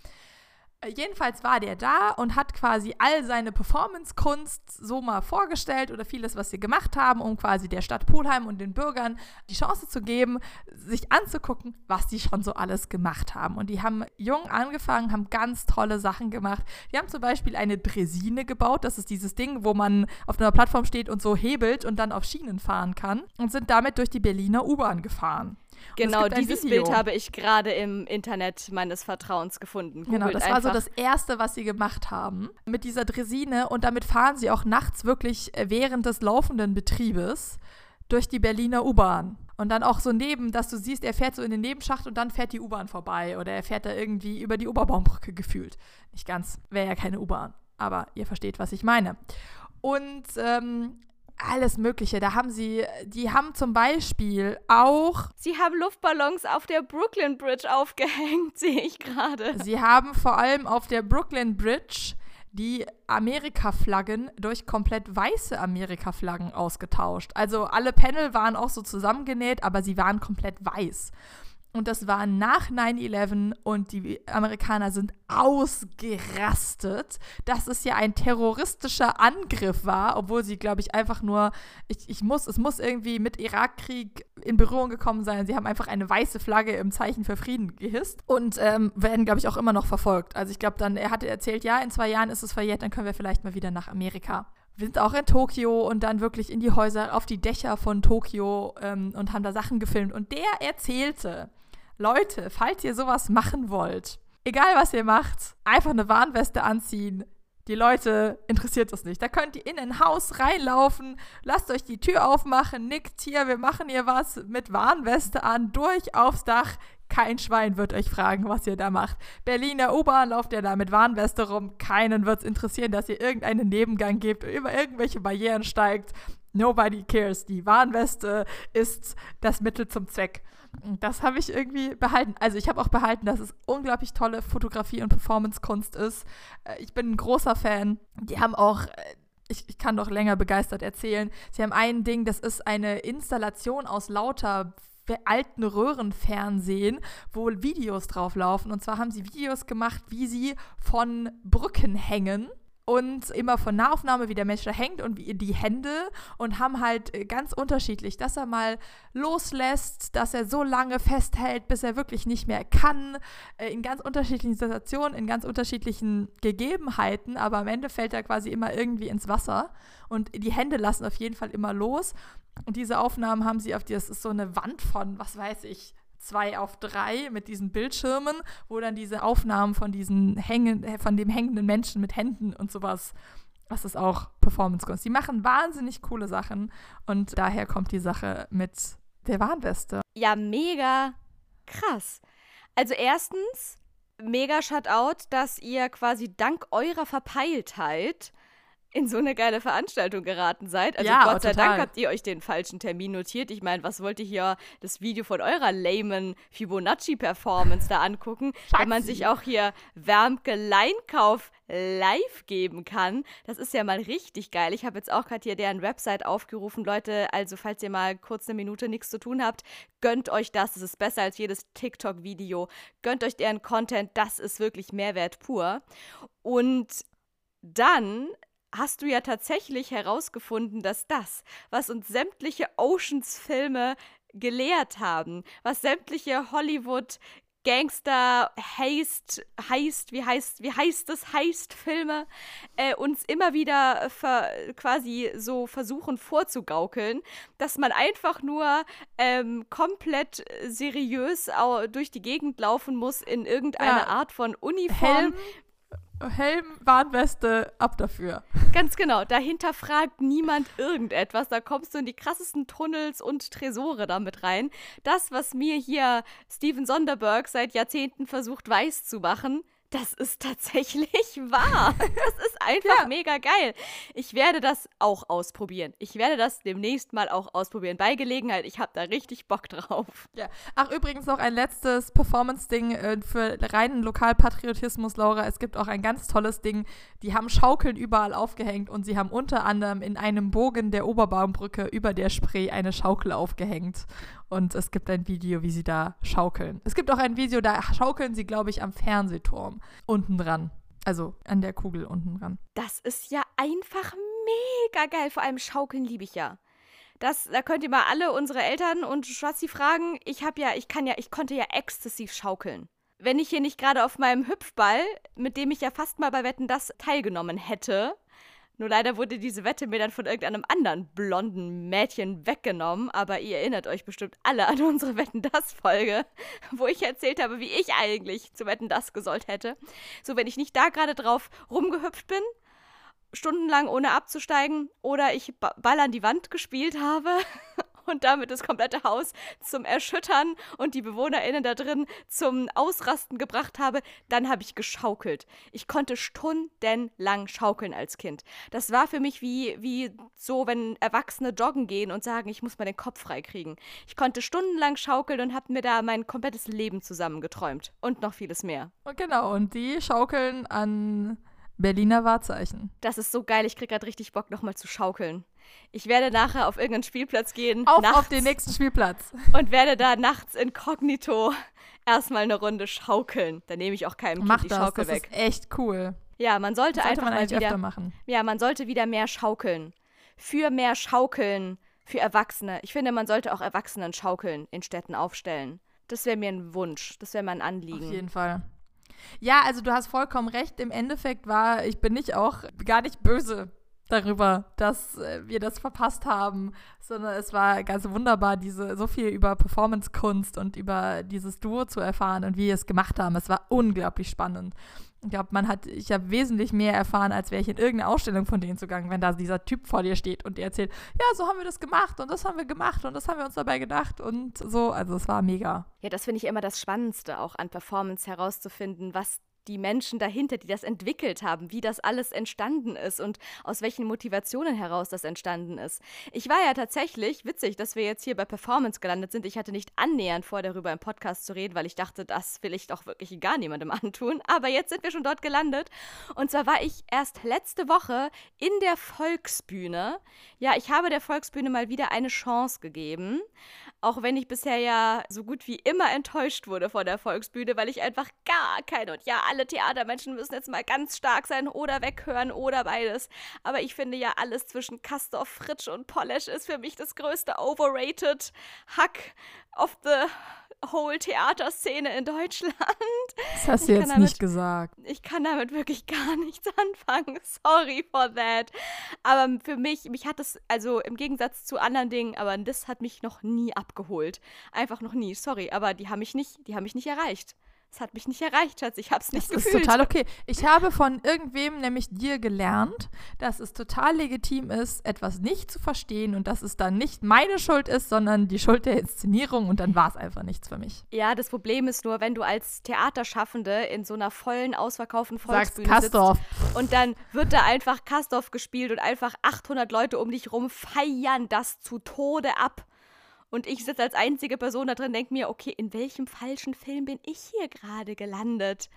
Äh, jedenfalls war der da und hat quasi all seine Performance-Kunst so mal vorgestellt oder vieles, was sie gemacht haben, um quasi der Stadt Polheim und den Bürgern die Chance zu geben, sich anzugucken, was die schon so alles gemacht haben. Und die haben jung angefangen, haben ganz tolle Sachen gemacht. Die haben zum Beispiel eine Dresine gebaut. Das ist dieses Ding, wo man auf einer Plattform steht und so hebelt und dann auf Schienen fahren kann. Und sind damit durch die Berliner U-Bahn gefahren. Genau, dieses Bild habe ich gerade im Internet meines Vertrauens gefunden. Googelt genau, das einfach. war so das Erste, was sie gemacht haben mit dieser Dresine. Und damit fahren sie auch nachts wirklich äh, während des laufenden Betriebes durch die Berliner U-Bahn. Und dann auch so neben, dass du siehst, er fährt so in den Nebenschacht und dann fährt die U-Bahn vorbei. Oder er fährt da irgendwie über die Oberbaumbrücke gefühlt. Nicht ganz, wäre ja keine U-Bahn. Aber ihr versteht, was ich meine. Und ähm, alles Mögliche. Da haben sie, die haben zum Beispiel auch. Sie haben Luftballons auf der Brooklyn Bridge aufgehängt, sehe ich gerade. Sie haben vor allem auf der Brooklyn Bridge die Amerika-Flaggen durch komplett weiße Amerika-Flaggen ausgetauscht. Also alle Panel waren auch so zusammengenäht, aber sie waren komplett weiß. Und das war nach 9-11 und die Amerikaner sind ausgerastet, dass es ja ein terroristischer Angriff war, obwohl sie, glaube ich, einfach nur, ich, ich muss, es muss irgendwie mit Irakkrieg in Berührung gekommen sein. Sie haben einfach eine weiße Flagge im Zeichen für Frieden gehisst und ähm, werden, glaube ich, auch immer noch verfolgt. Also ich glaube dann, er hatte erzählt, ja, in zwei Jahren ist es verjährt, dann können wir vielleicht mal wieder nach Amerika wir sind auch in Tokio und dann wirklich in die Häuser, auf die Dächer von Tokio ähm, und haben da Sachen gefilmt. Und der erzählte, Leute, falls ihr sowas machen wollt, egal was ihr macht, einfach eine Warnweste anziehen. Die Leute interessiert das nicht. Da könnt ihr in ein Haus reinlaufen, lasst euch die Tür aufmachen, nickt hier, wir machen hier was mit Warnweste an, durch aufs Dach. Kein Schwein wird euch fragen, was ihr da macht. Berliner U-Bahn lauft ihr da mit Warnweste rum. Keinen wird es interessieren, dass ihr irgendeinen Nebengang gebt, über irgendwelche Barrieren steigt. Nobody cares. Die Warnweste ist das Mittel zum Zweck. Das habe ich irgendwie behalten. Also ich habe auch behalten, dass es unglaublich tolle Fotografie und Performance-Kunst ist. Äh, ich bin ein großer Fan. Die haben auch äh, ich, ich, kann doch länger begeistert erzählen. Sie haben ein Ding, das ist eine Installation aus lauter alten Röhrenfernsehen, wo Videos drauf laufen. Und zwar haben sie Videos gemacht, wie sie von Brücken hängen und immer von Nahaufnahme, wie der Mensch da hängt und wie die Hände und haben halt äh, ganz unterschiedlich, dass er mal loslässt, dass er so lange festhält, bis er wirklich nicht mehr kann, äh, in ganz unterschiedlichen Situationen, in ganz unterschiedlichen Gegebenheiten, aber am Ende fällt er quasi immer irgendwie ins Wasser und die Hände lassen auf jeden Fall immer los. Und diese Aufnahmen haben sie auf die, das ist so eine Wand von, was weiß ich, zwei auf drei mit diesen Bildschirmen, wo dann diese Aufnahmen von diesen hängen, äh, von dem hängenden Menschen mit Händen und sowas, das ist auch Performance-Kunst. Die machen wahnsinnig coole Sachen und daher kommt die Sache mit der Warnweste. Ja, mega krass. Also erstens, mega Shoutout, dass ihr quasi dank eurer Verpeiltheit in so eine geile Veranstaltung geraten seid. Also ja, Gott sei total. Dank habt ihr euch den falschen Termin notiert. Ich meine, was wollt ihr hier das Video von eurer lamen Fibonacci-Performance da angucken, wenn man sich auch hier Wärmke Leinkauf live geben kann. Das ist ja mal richtig geil. Ich habe jetzt auch gerade hier deren Website aufgerufen. Leute, also falls ihr mal kurz eine Minute nichts zu tun habt, gönnt euch das. Das ist besser als jedes TikTok-Video. Gönnt euch deren Content. Das ist wirklich Mehrwert pur. Und dann hast du ja tatsächlich herausgefunden, dass das, was uns sämtliche Oceans-Filme gelehrt haben, was sämtliche Hollywood Gangster, Heist, Heist, wie heißt, wie heißt es, Heist-Filme, äh, uns immer wieder ver, quasi so versuchen vorzugaukeln, dass man einfach nur ähm, komplett seriös durch die Gegend laufen muss in irgendeiner Ja. Art von Uniform. Helm, Helm, Warnweste, ab dafür. Ganz genau, dahinter fragt niemand irgendetwas. Da kommst du in die krassesten Tunnels und Tresore damit rein. Das, was mir hier Steven Sonderberg seit Jahrzehnten versucht weiß zu machen, das ist tatsächlich wahr. Das ist einfach Ja. mega geil. Ich werde das auch ausprobieren. Ich werde das demnächst mal auch ausprobieren. Bei Gelegenheit, ich habe da richtig Bock drauf. Ja. Ach, übrigens noch ein letztes Performance-Ding äh, für reinen Lokalpatriotismus, Laura. Es gibt auch ein ganz tolles Ding. Die haben Schaukeln überall aufgehängt und sie haben unter anderem in einem Bogen der Oberbaumbrücke über der Spree eine Schaukel aufgehängt. Und es gibt ein Video, wie sie da schaukeln. Es gibt auch ein Video, da schaukeln sie, glaube ich, am Fernsehturm unten dran. Also an der Kugel unten dran. Das ist ja einfach mega geil. Vor allem Schaukeln liebe ich ja. Das, da könnt ihr mal alle unsere Eltern und Schwatzi fragen. Ich habe ja, ich kann ja, ich konnte ja exzessiv schaukeln. Wenn ich hier nicht gerade auf meinem Hüpfball, mit dem ich ja fast mal bei Wetten das teilgenommen hätte, nur leider wurde diese Wette mir dann von irgendeinem anderen blonden Mädchen weggenommen. Aber ihr erinnert euch bestimmt alle an unsere Wetten das Folge, wo ich erzählt habe, wie ich eigentlich zu Wetten das gesollt hätte. So, wenn ich nicht da gerade drauf rumgehüpft bin, stundenlang ohne abzusteigen oder ich ba- Ball an die Wand gespielt habe und damit das komplette Haus zum Erschüttern und die BewohnerInnen da drin zum Ausrasten gebracht habe, dann habe ich geschaukelt. Ich konnte stundenlang schaukeln als Kind. Das war für mich wie, wie so, wenn Erwachsene joggen gehen und sagen, ich muss mal den Kopf freikriegen. Ich konnte stundenlang schaukeln und habe mir da mein komplettes Leben zusammengeträumt. Und noch vieles mehr. Genau, und die schaukeln an Berliner Wahrzeichen. Das ist so geil, ich krieg grad richtig Bock, nochmal zu schaukeln. Ich werde nachher auf irgendeinen Spielplatz gehen. Auf, nachts, auf den nächsten Spielplatz. Und werde da nachts inkognito erstmal eine Runde schaukeln. Da nehme ich auch keinem Mach Kind die das, Schaukel das weg. ist echt cool. Ja, man sollte, sollte einfach man mal wieder. öfter machen. Ja, man sollte wieder mehr schaukeln. Für mehr Schaukeln für Erwachsene. Ich finde, man sollte auch Erwachsenen Schaukeln in Städten aufstellen. Das wäre mir ein Wunsch. Das wäre mein Auf Anliegen. jeden Fall. Ja, also du hast vollkommen recht. Im Endeffekt war, ich bin nicht auch gar nicht böse darüber, dass äh, wir das verpasst haben, sondern es war ganz wunderbar, diese so viel über Performance-Kunst und über dieses Duo zu erfahren und wie wir es gemacht haben. Es war unglaublich spannend. Ich glaube, man hat, ich habe wesentlich mehr erfahren, als wäre ich in irgendeine Ausstellung von denen zugangen, wenn da dieser Typ vor dir steht und dir erzählt, ja, so haben wir das gemacht und das haben wir gemacht und das haben wir uns dabei gedacht und so. Also es war mega. Ja, das finde ich immer das Spannendste, auch an Performance herauszufinden, was die Menschen dahinter, die das entwickelt haben, wie das alles entstanden ist und aus welchen Motivationen heraus das entstanden ist. Ich war ja tatsächlich, witzig, dass wir jetzt hier bei Performance gelandet sind. Ich hatte nicht annähernd vor, darüber im Podcast zu reden, weil ich dachte, das will ich doch wirklich gar niemandem antun. Aber jetzt sind wir schon dort gelandet. Und zwar war ich erst letzte Woche in der Volksbühne. Ja, ich habe der Volksbühne mal wieder eine Chance gegeben. Auch wenn ich bisher ja so gut wie immer enttäuscht wurde von der Volksbühne, weil ich einfach gar keine und ja, alle Theatermenschen müssen jetzt mal ganz stark sein oder weghören oder beides. Aber ich finde ja, alles zwischen Castor, Fritsch und Polish ist für mich das größte overrated Hack of the whole Theaterszene in Deutschland. Das hast du jetzt damit, nicht gesagt. Ich kann damit wirklich gar nichts anfangen. Sorry for that. Aber für mich, mich hat das, also im Gegensatz zu anderen Dingen, aber das hat mich noch nie abgeholt. Einfach noch nie. Sorry, aber die haben mich nicht, die haben mich nicht erreicht. Es hat mich nicht erreicht, Schatz. Ich habe es nicht das gefühlt. Das ist total okay. Ich habe von irgendwem, nämlich dir, gelernt, dass es total legitim ist, etwas nicht zu verstehen und dass es dann nicht meine Schuld ist, sondern die Schuld der Inszenierung und dann war es einfach nichts für mich. Ja, das Problem ist nur, wenn du als Theaterschaffende in so einer vollen, ausverkauften Volksbühne Sagst Kastorf. sitzt und dann wird da einfach Kastorf gespielt und einfach 800 Leute um dich rum feiern das zu Tode ab. Und ich sitze als einzige Person da drin, denke mir, okay, in welchem falschen Film bin ich hier gerade gelandet?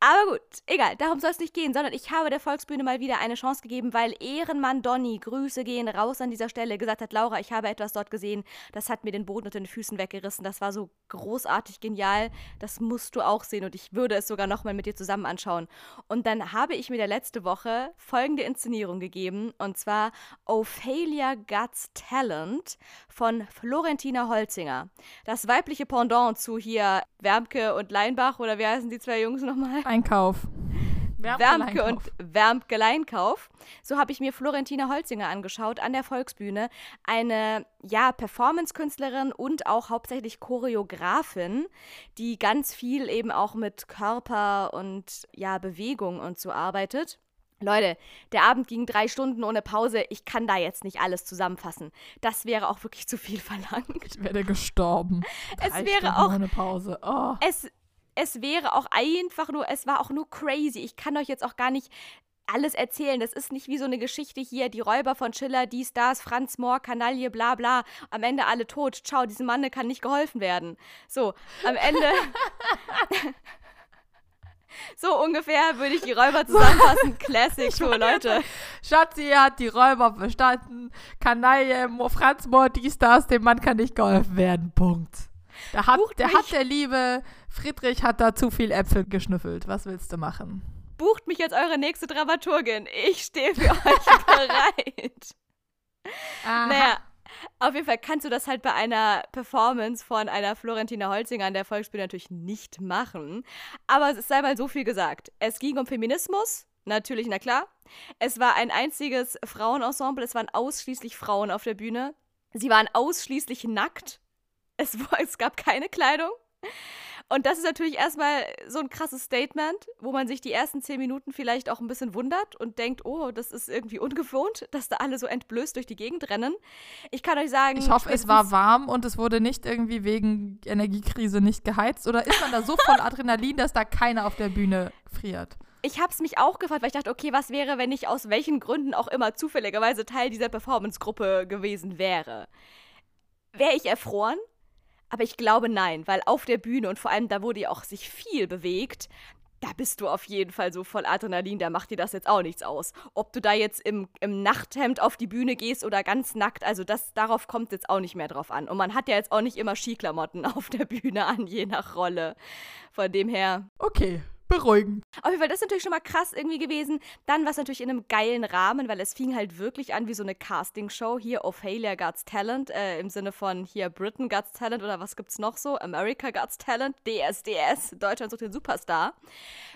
Aber gut, egal, darum soll es nicht gehen, sondern ich habe der Volksbühne mal wieder eine Chance gegeben, weil Ehrenmann Donny, Grüße gehen raus an dieser Stelle, gesagt hat, Laura, ich habe etwas dort gesehen, das hat mir den Boden unter den Füßen weggerissen, das war so großartig genial, das musst du auch sehen und ich würde es sogar nochmal mit dir zusammen anschauen. Und dann habe ich mir der letzte Woche folgende Inszenierung gegeben, und zwar Ophelia Guts Talent von Florentina Holzinger. Das weibliche Pendant zu hier Wärmke und Leinbach, oder wie heißen die zwei Jungs nochmal? Einkauf. Wärmke und Wärmke Leinkauf. So habe ich mir Florentina Holzinger angeschaut an der Volksbühne. Eine, ja, Performance-Künstlerin und auch hauptsächlich Choreografin, die ganz viel eben auch mit Körper und, ja, Bewegung und so arbeitet. Leute, der Abend ging drei Stunden ohne Pause. Ich kann da jetzt nicht alles zusammenfassen. Das wäre auch wirklich zu viel verlangt. Ich wäre gestorben. Drei es wäre Stunden auch ohne Pause. Oh. Es, es wäre auch einfach nur, es war auch nur crazy. Ich kann euch jetzt auch gar nicht alles erzählen. Das ist nicht wie so eine Geschichte hier, die Räuber von Schiller, die Stars, Franz Mohr, Kanaille, bla bla. Am Ende alle tot. Ciao, diesem Mann kann nicht geholfen werden. So, am Ende. so ungefähr würde ich die Räuber zusammenfassen. Classic, so Leute. Schatzi hat die Räuber verstanden. Kanaille, Franz Mohr, die Stars, dem Mann kann nicht geholfen werden. Punkt. Da hat, der hat der liebe Friedrich hat da zu viel Äpfel geschnüffelt. Was willst du machen? Bucht mich als eure nächste Dramaturgin. Ich stehe für euch bereit. Aha. Naja, auf jeden Fall kannst du das halt bei einer Performance von einer Florentina Holzinger an der Volksbühne natürlich nicht machen. Aber es sei mal so viel gesagt. Es ging um Feminismus, natürlich, na klar. Es war ein einziges Frauenensemble, es waren ausschließlich Frauen auf der Bühne. Sie waren ausschließlich nackt. Es, es gab keine Kleidung. Und das ist natürlich erstmal so ein krasses Statement, wo man sich die ersten zehn Minuten vielleicht auch ein bisschen wundert und denkt, oh, das ist irgendwie ungewohnt, dass da alle so entblößt durch die Gegend rennen. Ich kann euch sagen. Ich hoffe, es war warm und es wurde nicht irgendwie wegen Energiekrise nicht geheizt. Oder ist man da so voll Adrenalin, dass da keiner auf der Bühne friert? ich habe es mich auch gefragt, weil ich dachte, okay, was wäre, wenn ich aus welchen Gründen auch immer zufälligerweise Teil dieser Performance-Gruppe gewesen wäre? Wäre ich erfroren? Aber ich glaube nein, weil auf der Bühne und vor allem da, wurde ja auch sich viel bewegt, da bist du auf jeden Fall so voll Adrenalin, da macht dir das jetzt auch nichts aus. Ob du da jetzt im, im Nachthemd auf die Bühne gehst oder ganz nackt, also das, darauf kommt jetzt auch nicht mehr drauf an. Und man hat ja jetzt auch nicht immer Skiklamotten auf der Bühne an, je nach Rolle. Von dem her. Okay, beruhigend. Auf jeden Fall, das ist natürlich schon mal krass irgendwie gewesen. Dann war es natürlich in einem geilen Rahmen, weil es fing halt wirklich an wie so eine Castingshow. Hier Ophelia God's Talent, äh, im Sinne von hier Britain God's Talent oder was gibt's noch so? America God's Talent, DSDS, Deutschland sucht den Superstar.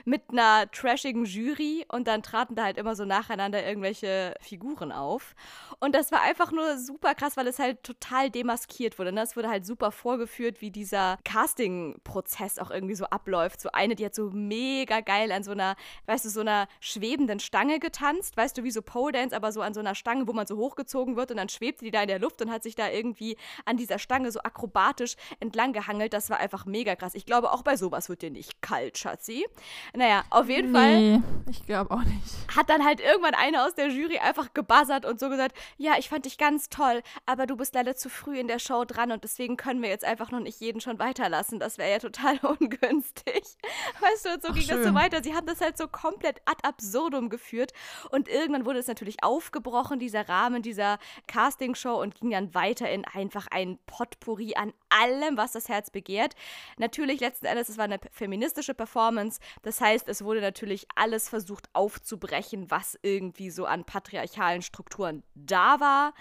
Mit einer trashigen Jury und dann traten da halt immer so nacheinander irgendwelche Figuren auf. Und das war einfach nur super krass, weil es halt total demaskiert wurde. Ne? Es wurde halt super vorgeführt, wie dieser Casting-Prozess auch irgendwie so abläuft. So eine, die hat so mega geil an so einer, weißt du, so einer schwebenden Stange getanzt. Weißt du, wie so Pole Dance, aber so an so einer Stange, wo man so hochgezogen wird und dann schwebte die da in der Luft und hat sich da irgendwie an dieser Stange so akrobatisch entlang gehangelt. Das war einfach mega krass. Ich glaube, auch bei sowas wird dir nicht kalt, Schatzi. Naja, auf jeden nee, Fall. ich glaube auch nicht. Hat dann halt irgendwann eine aus der Jury einfach gebuzzert und so gesagt, ja, ich fand dich ganz toll, aber du bist leider zu früh in der Show dran und deswegen können wir jetzt einfach noch nicht jeden schon weiterlassen. Das wäre ja total ungünstig. Weißt du, und so Ach, ging schön. das so weiter. Sie haben das halt so komplett ad absurdum geführt und irgendwann wurde es natürlich aufgebrochen, dieser Rahmen dieser Castingshow und ging dann weiter in einfach ein Potpourri an allem, was das Herz begehrt. Natürlich letzten Endes, es war eine feministische Performance. Das heißt, es wurde natürlich alles versucht aufzubrechen, was irgendwie so an patriarchalen Strukturen da war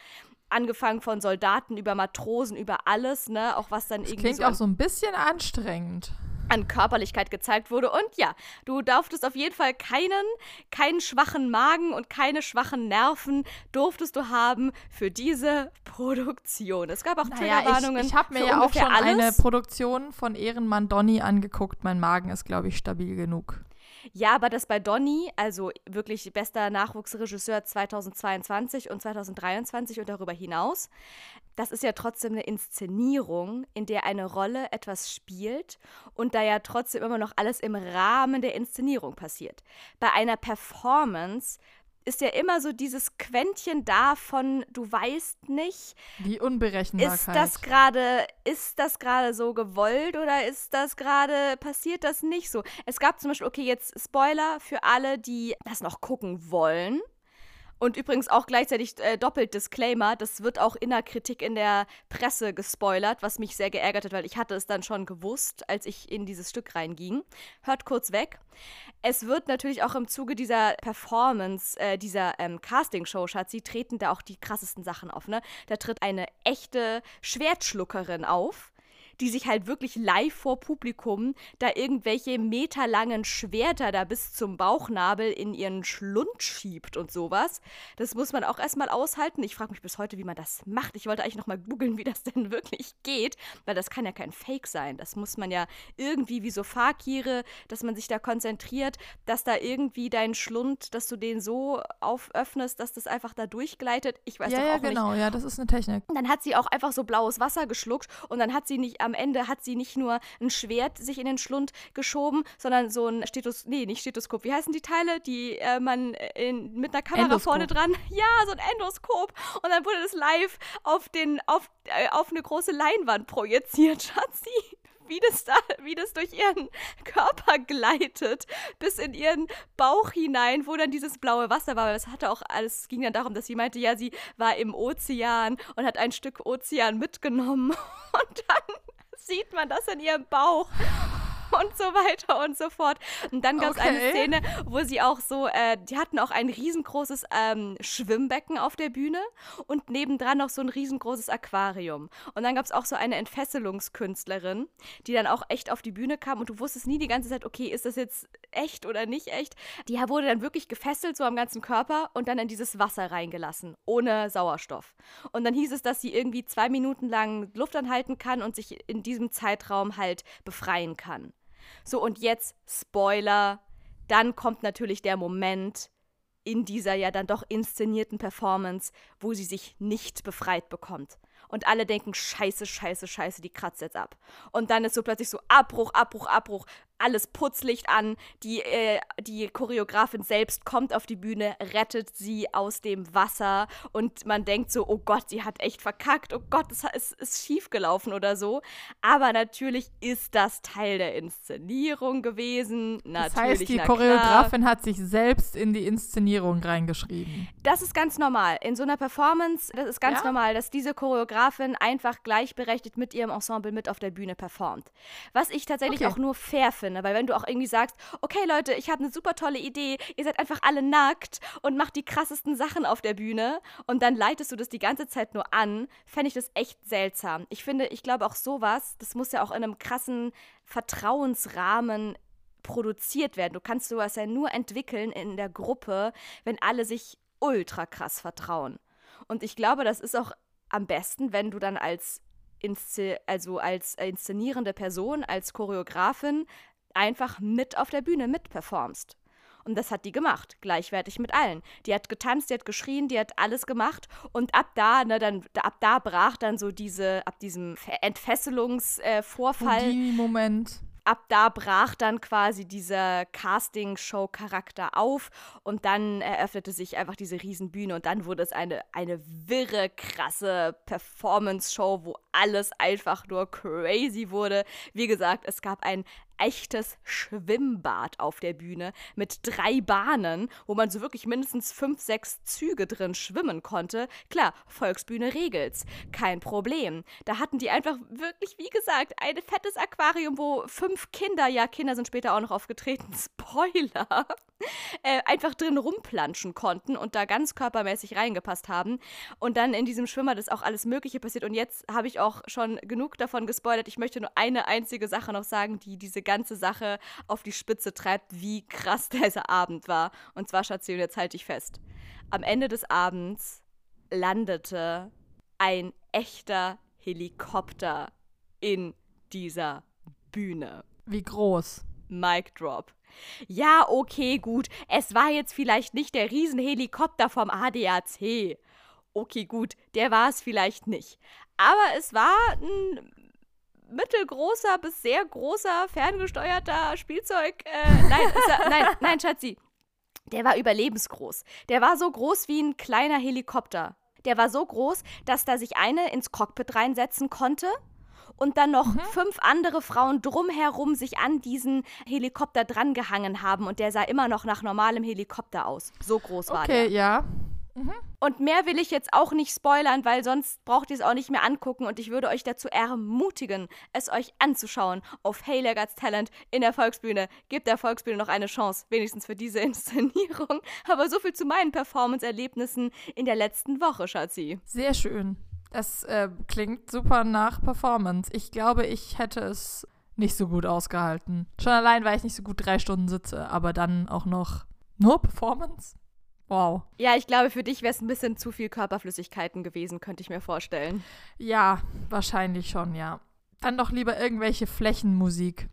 angefangen von Soldaten über Matrosen, über alles, ne, auch was dann das irgendwie. Klingt so auch so ein bisschen anstrengend an Körperlichkeit gezeigt wurde. Und ja, du durftest auf jeden Fall keinen, keinen schwachen Magen und keine schwachen Nerven durftest du haben für diese Produktion. Es gab auch naja, Triggerwarnungen. Ich, ich habe mir ja auch schon alles. eine Produktion von Ehrenmann Donny angeguckt. Mein Magen ist, glaube ich, stabil genug. Ja, aber das bei Donny, also wirklich bester Nachwuchsregisseur 2022 und 2023 und darüber hinaus, das ist ja trotzdem eine Inszenierung, in der eine Rolle etwas spielt und da ja trotzdem immer noch alles im Rahmen der Inszenierung passiert. Bei einer Performance ist ja immer so dieses Quäntchen da von du weißt nicht. Die Unberechenbarkeit. Ist das gerade, ist das gerade so gewollt oder ist das gerade, passiert das nicht so? Es gab zum Beispiel, okay, jetzt Spoiler für alle, die das noch gucken wollen. Und übrigens auch gleichzeitig äh, doppelt Disclaimer, das wird auch in der Kritik in der Presse gespoilert, was mich sehr geärgert hat, weil ich hatte es dann schon gewusst, als ich in dieses Stück reinging. Hört kurz weg. Es wird natürlich auch im Zuge dieser Performance, äh, dieser ähm, Casting-Show, Schatzi, treten da auch die krassesten Sachen auf, ne? Da tritt eine echte Schwertschluckerin auf die sich halt wirklich live vor Publikum da irgendwelche meterlangen Schwerter da bis zum Bauchnabel in ihren Schlund schiebt und sowas. Das muss man auch erstmal aushalten. Ich frage mich bis heute, wie man das macht. Ich wollte eigentlich nochmal googeln, wie das denn wirklich geht, weil das kann ja kein Fake sein. Das muss man ja irgendwie wie so Fakire, dass man sich da konzentriert, dass da irgendwie dein Schlund, dass du den so auföffnest, dass das einfach da durchgleitet. Ich weiß ja, doch auch ja, genau. nicht. Ja, genau, ja, das ist eine Technik. Dann hat sie auch einfach so blaues Wasser geschluckt und dann hat sie nicht am Ende hat sie nicht nur ein Schwert sich in den Schlund geschoben, sondern so ein Stethoskop, nee, nicht Stethoskop, wie heißen die Teile, die äh, man in, mit einer Kamera Endoskop. vorne dran, ja, so ein Endoskop. Und dann wurde das live auf, den, auf, äh, auf eine große Leinwand projiziert, Schatzi wie das da, wie das durch ihren Körper gleitet, bis in ihren Bauch hinein, wo dann dieses blaue Wasser war. Es hatte auch alles, ging dann darum, dass sie meinte, ja, sie war im Ozean und hat ein Stück Ozean mitgenommen. Und dann sieht man das in ihrem Bauch und so weiter und so fort. Und dann gab es okay. eine Szene, wo sie auch so, äh, die hatten auch ein riesengroßes ähm, Schwimmbecken auf der Bühne und nebendran noch so ein riesengroßes Aquarium. Und dann gab es auch so eine Entfesselungskünstlerin, die dann auch echt auf die Bühne kam und du wusstest nie die ganze Zeit, okay, ist das jetzt echt oder nicht echt? Die wurde dann wirklich gefesselt, so am ganzen Körper und dann in dieses Wasser reingelassen, ohne Sauerstoff. Und dann hieß es, dass sie irgendwie zwei Minuten lang Luft anhalten kann und sich in diesem Zeitraum halt befreien kann. So, und jetzt Spoiler. Dann kommt natürlich der Moment in dieser ja dann doch inszenierten Performance, wo sie sich nicht befreit bekommt. Und alle denken, scheiße, scheiße, scheiße, die kratzt jetzt ab. Und dann ist so plötzlich so Abbruch, Abbruch, Abbruch alles Putzlicht an. Die, äh, die Choreografin selbst kommt auf die Bühne, rettet sie aus dem Wasser und man denkt so, oh Gott, sie hat echt verkackt, oh Gott, es ist, ist schiefgelaufen oder so. Aber natürlich ist das Teil der Inszenierung gewesen. Natürlich, das heißt, die Choreografin hat sich selbst in die Inszenierung reingeschrieben. Das ist ganz normal. In so einer Performance, das ist ganz ja? normal, dass diese Choreografin einfach gleichberechtigt mit ihrem Ensemble mit auf der Bühne performt. Was ich tatsächlich okay. auch nur fair finde, finde. Weil wenn du auch irgendwie sagst, okay Leute, ich habe eine super tolle Idee, ihr seid einfach alle nackt und macht die krassesten Sachen auf der Bühne und dann leitest du das die ganze Zeit nur an, fände ich das echt seltsam. Ich finde, ich glaube auch sowas, das muss ja auch in einem krassen Vertrauensrahmen produziert werden. Du kannst sowas ja nur entwickeln in der Gruppe, wenn alle sich ultra krass vertrauen. Und ich glaube, das ist auch am besten, wenn du dann als Insze also als inszenierende Person, als Choreografin einfach mit auf der Bühne mitperformst. Und das hat die gemacht, gleichwertig mit allen. Die hat getanzt, die hat geschrien, die hat alles gemacht. Und ab da, ne, dann, ab da brach dann so diese, ab diesem Entfesselungsvorfall. Äh, Moment ab da brach dann quasi dieser Casting-Show-Charakter auf und dann eröffnete sich einfach diese Riesenbühne und dann wurde es eine, eine wirre, krasse Performance-Show, wo alles einfach nur crazy wurde. Wie gesagt, es gab ein echtes Schwimmbad auf der Bühne mit drei Bahnen, wo man so wirklich mindestens fünf, sechs Züge drin schwimmen konnte. Klar, Volksbühne regelt's. Kein Problem. Da hatten die einfach wirklich, wie gesagt, ein fettes Aquarium, wo fünf Kinder, ja, Kinder sind später auch noch aufgetreten, Spoiler, äh, einfach drin rumplanschen konnten und da ganz körpermäßig reingepasst haben. Und dann in diesem Schwimmer ist auch alles Mögliche passiert. Und jetzt habe ich auch schon genug davon gespoilert. Ich möchte nur eine einzige Sache noch sagen, die diese ganze Sache auf die Spitze treibt, wie krass dieser Abend war. Und zwar, Schatzi, und jetzt halte ich fest. Am Ende des Abends landete ein echter Helikopter in dieser Bühne. Wie groß? Mic Drop. Ja, okay, gut. Es war jetzt vielleicht nicht der Riesenhelikopter vom ADAC. Okay, gut, der war es vielleicht nicht. Aber es war ein mittelgroßer bis sehr großer ferngesteuerter Spielzeug. Äh, nein, er, nein, nein, Schatzi. Der war überlebensgroß. Der war so groß wie ein kleiner Helikopter. Der war so groß, dass da sich eine ins Cockpit reinsetzen konnte und dann noch mhm. fünf andere Frauen drumherum sich an diesen Helikopter drangehangen haben und der sah immer noch nach normalem Helikopter aus. So groß war okay, der. Okay, ja. Mhm. Und mehr will ich jetzt auch nicht spoilern, weil sonst braucht ihr es auch nicht mehr angucken und ich würde euch dazu ermutigen, es euch anzuschauen auf Hey Legats Talent in der Volksbühne. Gebt der Volksbühne noch eine Chance, wenigstens für diese Inszenierung. Aber so viel zu meinen Performance-Erlebnissen in der letzten Woche, Schatzi. Sehr schön. Das äh, klingt super nach Performance. Ich glaube, ich hätte es nicht so gut ausgehalten. Schon allein, weil ich nicht so gut drei Stunden sitze, aber dann auch noch nur Performance? Wow. Ja, ich glaube, für dich wäre es ein bisschen zu viel Körperflüssigkeiten gewesen, könnte ich mir vorstellen. Ja, wahrscheinlich schon, ja. Dann doch lieber irgendwelche Flächenmusik.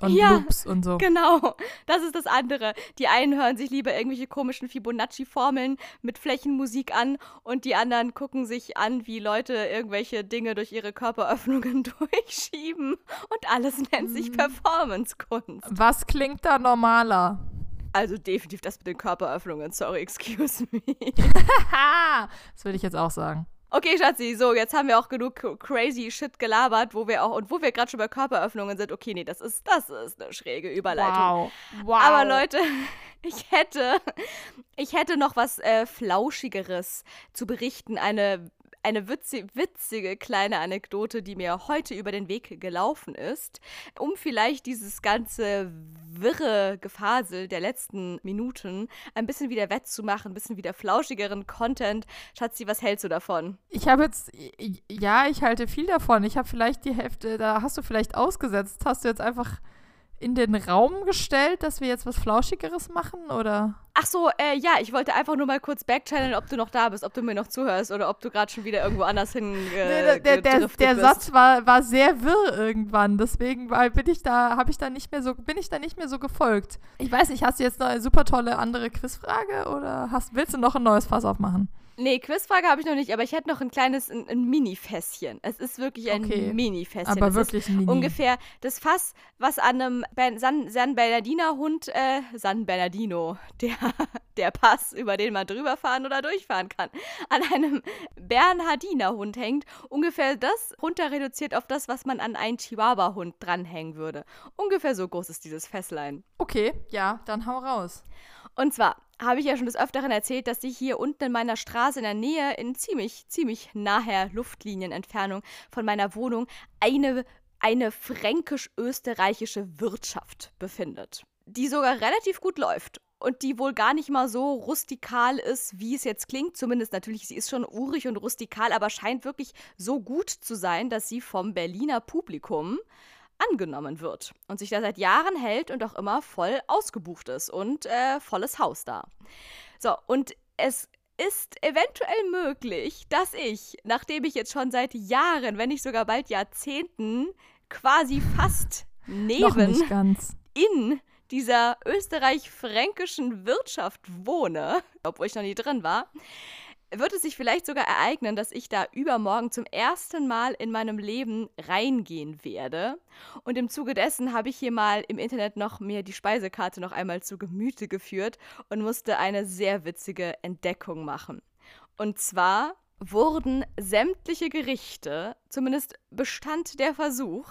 Und ja, Loops und so. Genau, das ist das andere. Die einen hören sich lieber irgendwelche komischen Fibonacci-Formeln mit Flächenmusik an und die anderen gucken sich an, wie Leute irgendwelche Dinge durch ihre Körperöffnungen durchschieben und alles nennt sich mhm. Performance-Kunst. Was klingt da normaler? Also definitiv das mit den Körperöffnungen, sorry, excuse me. das würde ich jetzt auch sagen. Okay, Schatzi, so, jetzt haben wir auch genug crazy Shit gelabert, wo wir auch, und wo wir gerade schon bei Körperöffnungen sind. Okay, nee, das ist, das ist eine schräge Überleitung. Wow. wow. Aber Leute, ich hätte, ich hätte noch was äh, Flauschigeres zu berichten. Eine eine witzig, witzige kleine Anekdote, die mir heute über den Weg gelaufen ist, um vielleicht dieses ganze wirre Gefasel der letzten Minuten ein bisschen wieder wettzumachen, ein bisschen wieder flauschigeren Content. Schatzi, was hältst du davon? Ich habe jetzt, ja, ich halte viel davon. Ich habe vielleicht die Hälfte, da hast du vielleicht ausgesetzt. Hast du jetzt einfach in den Raum gestellt, dass wir jetzt was Flauschigeres machen, oder? Ach so, äh, ja, ich wollte einfach nur mal kurz backchanneln, ob du noch da bist, ob du mir noch zuhörst oder ob du gerade schon wieder irgendwo anders hin äh, nee, der, der, der Satz war, war sehr wirr irgendwann, deswegen war, bin ich da, habe ich da nicht mehr so, bin ich da nicht mehr so gefolgt. Ich weiß nicht, hast du jetzt noch eine super tolle andere Quizfrage oder hast, willst du noch ein neues Fass aufmachen? Nee, Quizfrage habe ich noch nicht, aber ich hätte noch ein kleines, ein, ein Mini-Fässchen. Es ist wirklich ein okay. Mini-Fässchen. Aber es wirklich Mini. Ungefähr das Fass, was an einem ben, San, San Bernardiner Hund, äh, San Bernardino, der, der Pass, über den man drüber fahren oder durchfahren kann, an einem Bernhardiner Hund hängt. Ungefähr das runter reduziert auf das, was man an einen Chihuahua-Hund dranhängen würde. Ungefähr so groß ist dieses Fässlein. Okay, ja, dann hau raus. Und zwar habe ich ja schon des Öfteren erzählt, dass ich hier unten in meiner Straße in der Nähe, in ziemlich, ziemlich naher Luftlinienentfernung von meiner Wohnung, eine eine fränkisch-österreichische Wirtschaft befindet, die sogar relativ gut läuft und die wohl gar nicht mal so rustikal ist, wie es jetzt klingt. Zumindest natürlich, sie ist schon urig und rustikal, aber scheint wirklich so gut zu sein, dass sie vom Berliner Publikum angenommen wird und sich da seit Jahren hält und auch immer voll ausgebucht ist und äh, volles Haus da. So, und es ist eventuell möglich, dass ich, nachdem ich jetzt schon seit Jahren, wenn nicht sogar bald Jahrzehnten, quasi fast neben in dieser österreich-fränkischen Wirtschaft wohne, obwohl ich noch nie drin war, wird es sich vielleicht sogar ereignen, dass ich da übermorgen zum ersten Mal in meinem Leben reingehen werde. Und im Zuge dessen habe ich hier mal im Internet noch mir die Speisekarte noch einmal zu Gemüte geführt und musste eine sehr witzige Entdeckung machen. Und zwar wurden sämtliche Gerichte, zumindest bestand der Versuch,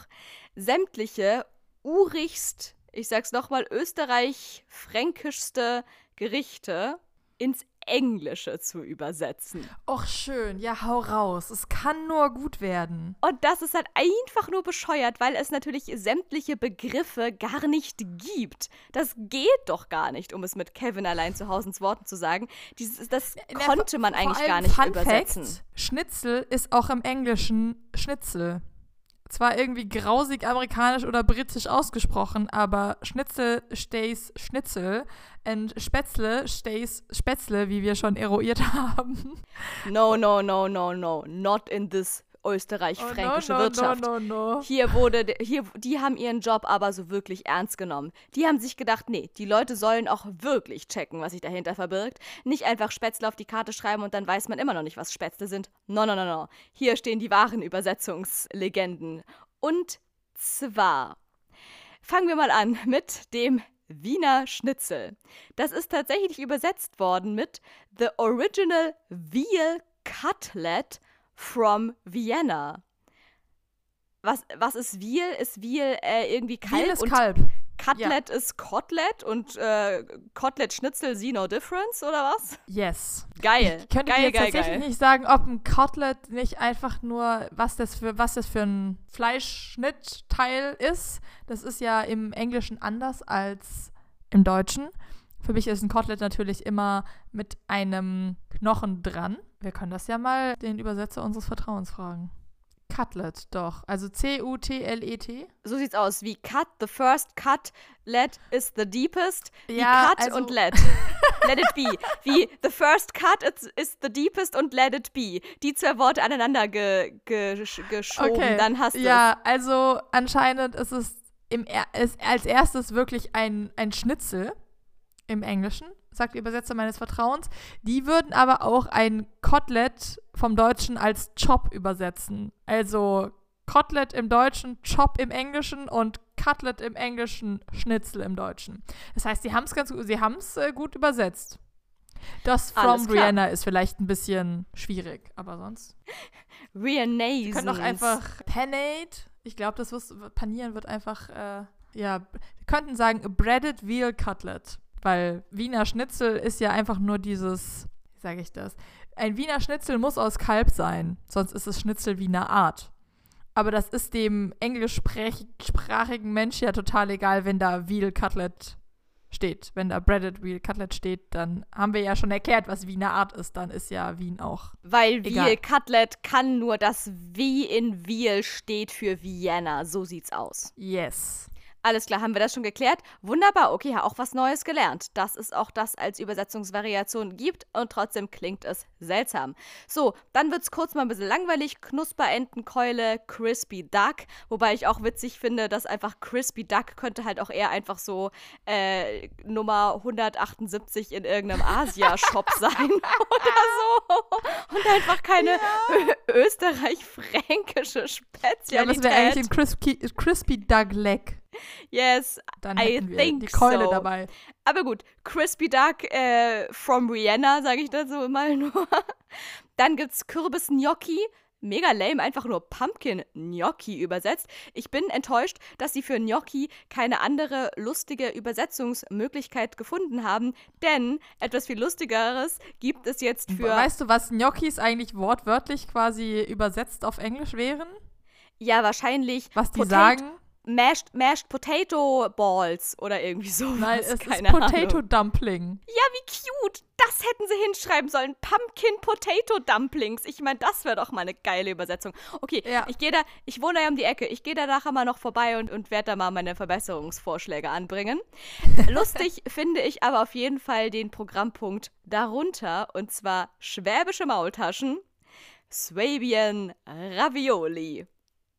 sämtliche urigst, ich sag's nochmal, österreich-fränkischste Gerichte ins Englische zu übersetzen. Och schön, ja, hau raus. Es kann nur gut werden. Und das ist halt einfach nur bescheuert, weil es natürlich sämtliche Begriffe gar nicht gibt. Das geht doch gar nicht, um es mit Kevin allein zu Hause ins Worten zu sagen. Dieses, das Na, konnte man eigentlich gar nicht Fun übersetzen. Fact, Schnitzel ist auch im Englischen Schnitzel zwar irgendwie grausig amerikanisch oder britisch ausgesprochen, aber Schnitzel stays Schnitzel und Spätzle stays Spätzle, wie wir schon eruiert haben. No, no, no, no, no, not in this österreich-fränkische oh, no, no, Wirtschaft. No. Hier wurde, hier, die haben ihren Job aber so wirklich ernst genommen. Die haben sich gedacht, nee, die Leute sollen auch wirklich checken, was sich dahinter verbirgt. Nicht einfach Spätzle auf die Karte schreiben und dann weiß man immer noch nicht, was Spätzle sind. No, no, no, no. Hier stehen die wahren Übersetzungslegenden. Und zwar fangen wir mal an mit dem Wiener Schnitzel. Das ist tatsächlich übersetzt worden mit The Original Veal Cutlet from Vienna. Was, was ist Wiel? Ist Wiel äh, irgendwie Kalb? Wiel ist Kalb. Cutlet ja. ist Kotelett und äh, Kotelett Schnitzel see no difference oder was? Yes. Geil. Ich könnte geil, jetzt geil, tatsächlich geil. nicht sagen, ob ein Kotelett nicht einfach nur, was das für, was das für ein Fleischschnittteil ist. Das ist ja im Englischen anders als im Deutschen. Für mich ist ein Kotelett natürlich immer mit einem Knochen dran. Wir können das ja mal den Übersetzer unseres Vertrauens fragen. Cutlet, doch. Also C-U-T-L-E-T. So sieht's aus. Wie cut, the first cut, let is the deepest. Wie ja, cut also und let. let it be. Wie the first cut is the deepest und let it be. Die zwei Worte aneinander ge, ge, geschoben, okay. dann hast du Ja, also anscheinend ist es im, ist als erstes wirklich ein, ein Schnitzel im Englischen sagt der Übersetzer meines Vertrauens. Die würden aber auch ein Kotelett vom Deutschen als Chop übersetzen. Also Kotelett im Deutschen, Chop im Englischen und Cutlet im Englischen, Schnitzel im Deutschen. Das heißt, sie haben es ganz gut, sie haben es äh, gut übersetzt. Das from Rihanna ist vielleicht ein bisschen schwierig, aber sonst. Rihanna. Sie können doch einfach Panade. Ich glaube, das wird, panieren wird einfach, äh, ja, wir könnten sagen breaded veal cutlet. Weil Wiener Schnitzel ist ja einfach nur dieses, wie sage ich das? Ein Wiener Schnitzel muss aus Kalb sein, sonst ist es Schnitzel Wiener Art. Aber das ist dem englischsprachigen Mensch ja total egal, wenn da Veal Cutlet steht. Wenn da Breaded Veal Cutlet steht, dann haben wir ja schon erklärt, was Wiener Art ist. Dann ist ja Wien auch. Weil Veal Cutlet kann nur das Wie in Veal steht für Vienna. So sieht's aus. Yes. Alles klar, haben wir das schon geklärt? Wunderbar, okay, ja, auch was Neues gelernt. Dass es auch das als Übersetzungsvariation gibt und trotzdem klingt es seltsam. So, dann wird es kurz mal ein bisschen langweilig. Knusperentenkeule, Crispy Duck. Wobei ich auch witzig finde, dass einfach Crispy Duck könnte halt auch eher einfach so äh, Nummer 178 in irgendeinem Asia-Shop sein oder so. Und einfach keine ja. österreich-fränkische Spezialität. Ja, das wäre eigentlich ein Crispy, Crispy Duck Leg. Yes, Dann I think die Keule so. dabei. Aber gut, Crispy Duck äh, from Rihanna, sage ich dazu immer nur. Dann gibt's Kürbis Gnocchi. Mega lame, einfach nur Pumpkin Gnocchi übersetzt. Ich bin enttäuscht, dass sie für Gnocchi keine andere lustige Übersetzungsmöglichkeit gefunden haben, denn etwas viel lustigeres gibt es jetzt für. Weißt du, was Gnocchis eigentlich wortwörtlich quasi übersetzt auf Englisch wären? Ja, wahrscheinlich. Was die Potat- sagen? Mashed, mashed Potato Balls oder irgendwie so. Nein, es Keine ist Potato Ahnung. Dumpling. Ja, wie cute. Das hätten sie hinschreiben sollen. Pumpkin Potato Dumplings. Ich meine, das wäre doch mal eine geile Übersetzung. Okay, Ja. ich gehe da, ich wohne ja um die Ecke. Ich gehe da nachher mal noch vorbei und, und werde da mal meine Verbesserungsvorschläge anbringen. Lustig finde ich aber auf jeden Fall den Programmpunkt darunter und zwar schwäbische Maultaschen, Swabian Ravioli.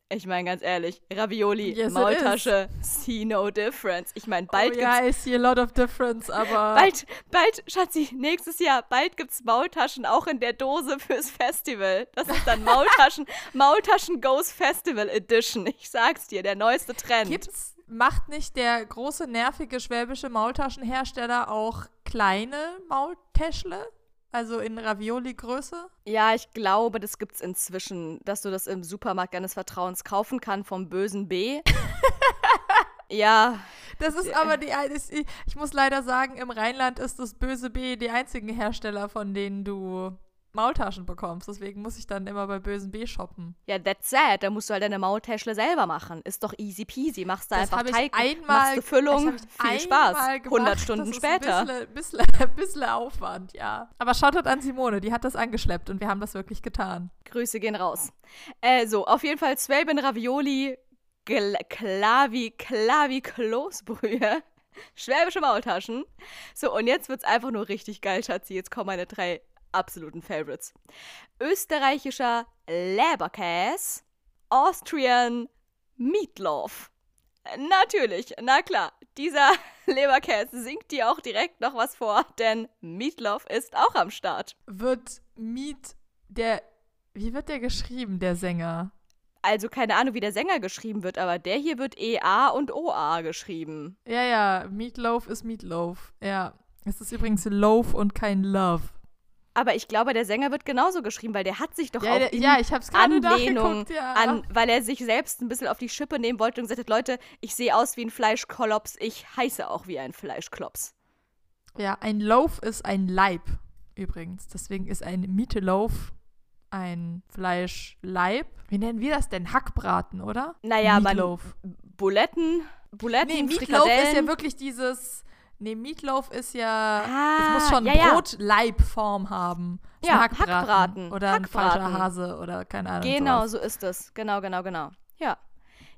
Ich meine ganz ehrlich, Ravioli, Yes, Maultasche, see no difference. Ich meine, bald oh, gibt's ja, I see a lot of difference, aber Bald, bald, Schatzi, nächstes Jahr, bald gibt's Maultaschen auch in der Dose fürs Festival. Das ist dann Maultaschen, Maultaschen Goes Festival Edition. Ich sag's dir, der neueste Trend. gibt's, macht nicht der große, nervige schwäbische Maultaschenhersteller auch kleine Maultäschle? Also in Ravioli-Größe? Ja, ich glaube, das gibt's inzwischen, dass du das im Supermarkt deines Vertrauens kaufen kann vom bösen B. ja, Das ist aber die, ich muss leider sagen, im Rheinland ist das böse B die einzigen Hersteller, von denen du Maultaschen bekommst. Deswegen muss ich dann immer bei bösen B shoppen. ja, that's sad. Da musst du halt deine Maultäschle selber machen. Ist doch easy peasy. Machst da Das einfach Teig, einmal, machst du Füllung, viel Spaß. einmal 100 gemacht. Stunden das später. Ein bisschen, bisschen, bisschen Aufwand, ja. Aber Shoutout an Simone, die hat das angeschleppt und wir haben das wirklich getan. Grüße gehen raus. Äh, so, auf jeden Fall Zwölben Ravioli, Gl Klavi, Klavi Kloßbrühe, schwäbische Maultaschen. So, und jetzt wird's einfach nur richtig geil, Schatzi. Jetzt kommen meine drei absoluten Favorites. Österreichischer Leberkäse, Austrian Meatloaf. Natürlich, na klar, dieser Leberkäse singt dir auch direkt noch was vor, denn Meatloaf ist auch am Start. Wird Meat der, wie wird der geschrieben, der Sänger? Also keine Ahnung, wie der Sänger geschrieben wird, aber der hier wird EA und OA geschrieben. Ja, ja, Meatloaf ist Meatloaf. Ja. Es ist übrigens Loaf und kein Love. Aber ich glaube, der Sänger wird genauso geschrieben, weil der hat sich doch Ja, auch der, in ja ich hab's gerade Anlehnung ja. an, weil er sich selbst ein bisschen auf die Schippe nehmen wollte und gesagt hat, Leute, ich sehe aus wie ein Fleischkolops, ich heiße auch wie ein Fleischklops. Ja, ein Loaf ist ein Leib übrigens. Deswegen ist ein Meatloaf ein Fleischleib. Wie nennen wir das denn? Hackbraten, oder? Naja, man- Meatloaf. Buletten, Buletten, Nee, Meatloaf ist ja wirklich dieses. Nee, Meatloaf ist ja. Ah, es muss schon ja, ja. Brotleibform haben. Ist Ja, Hackbraten. Hackbraten. Oder ein falscher Hackbraten. Hase oder keine Ahnung. Genau, sowas. so ist es. Genau, genau, genau. Ja.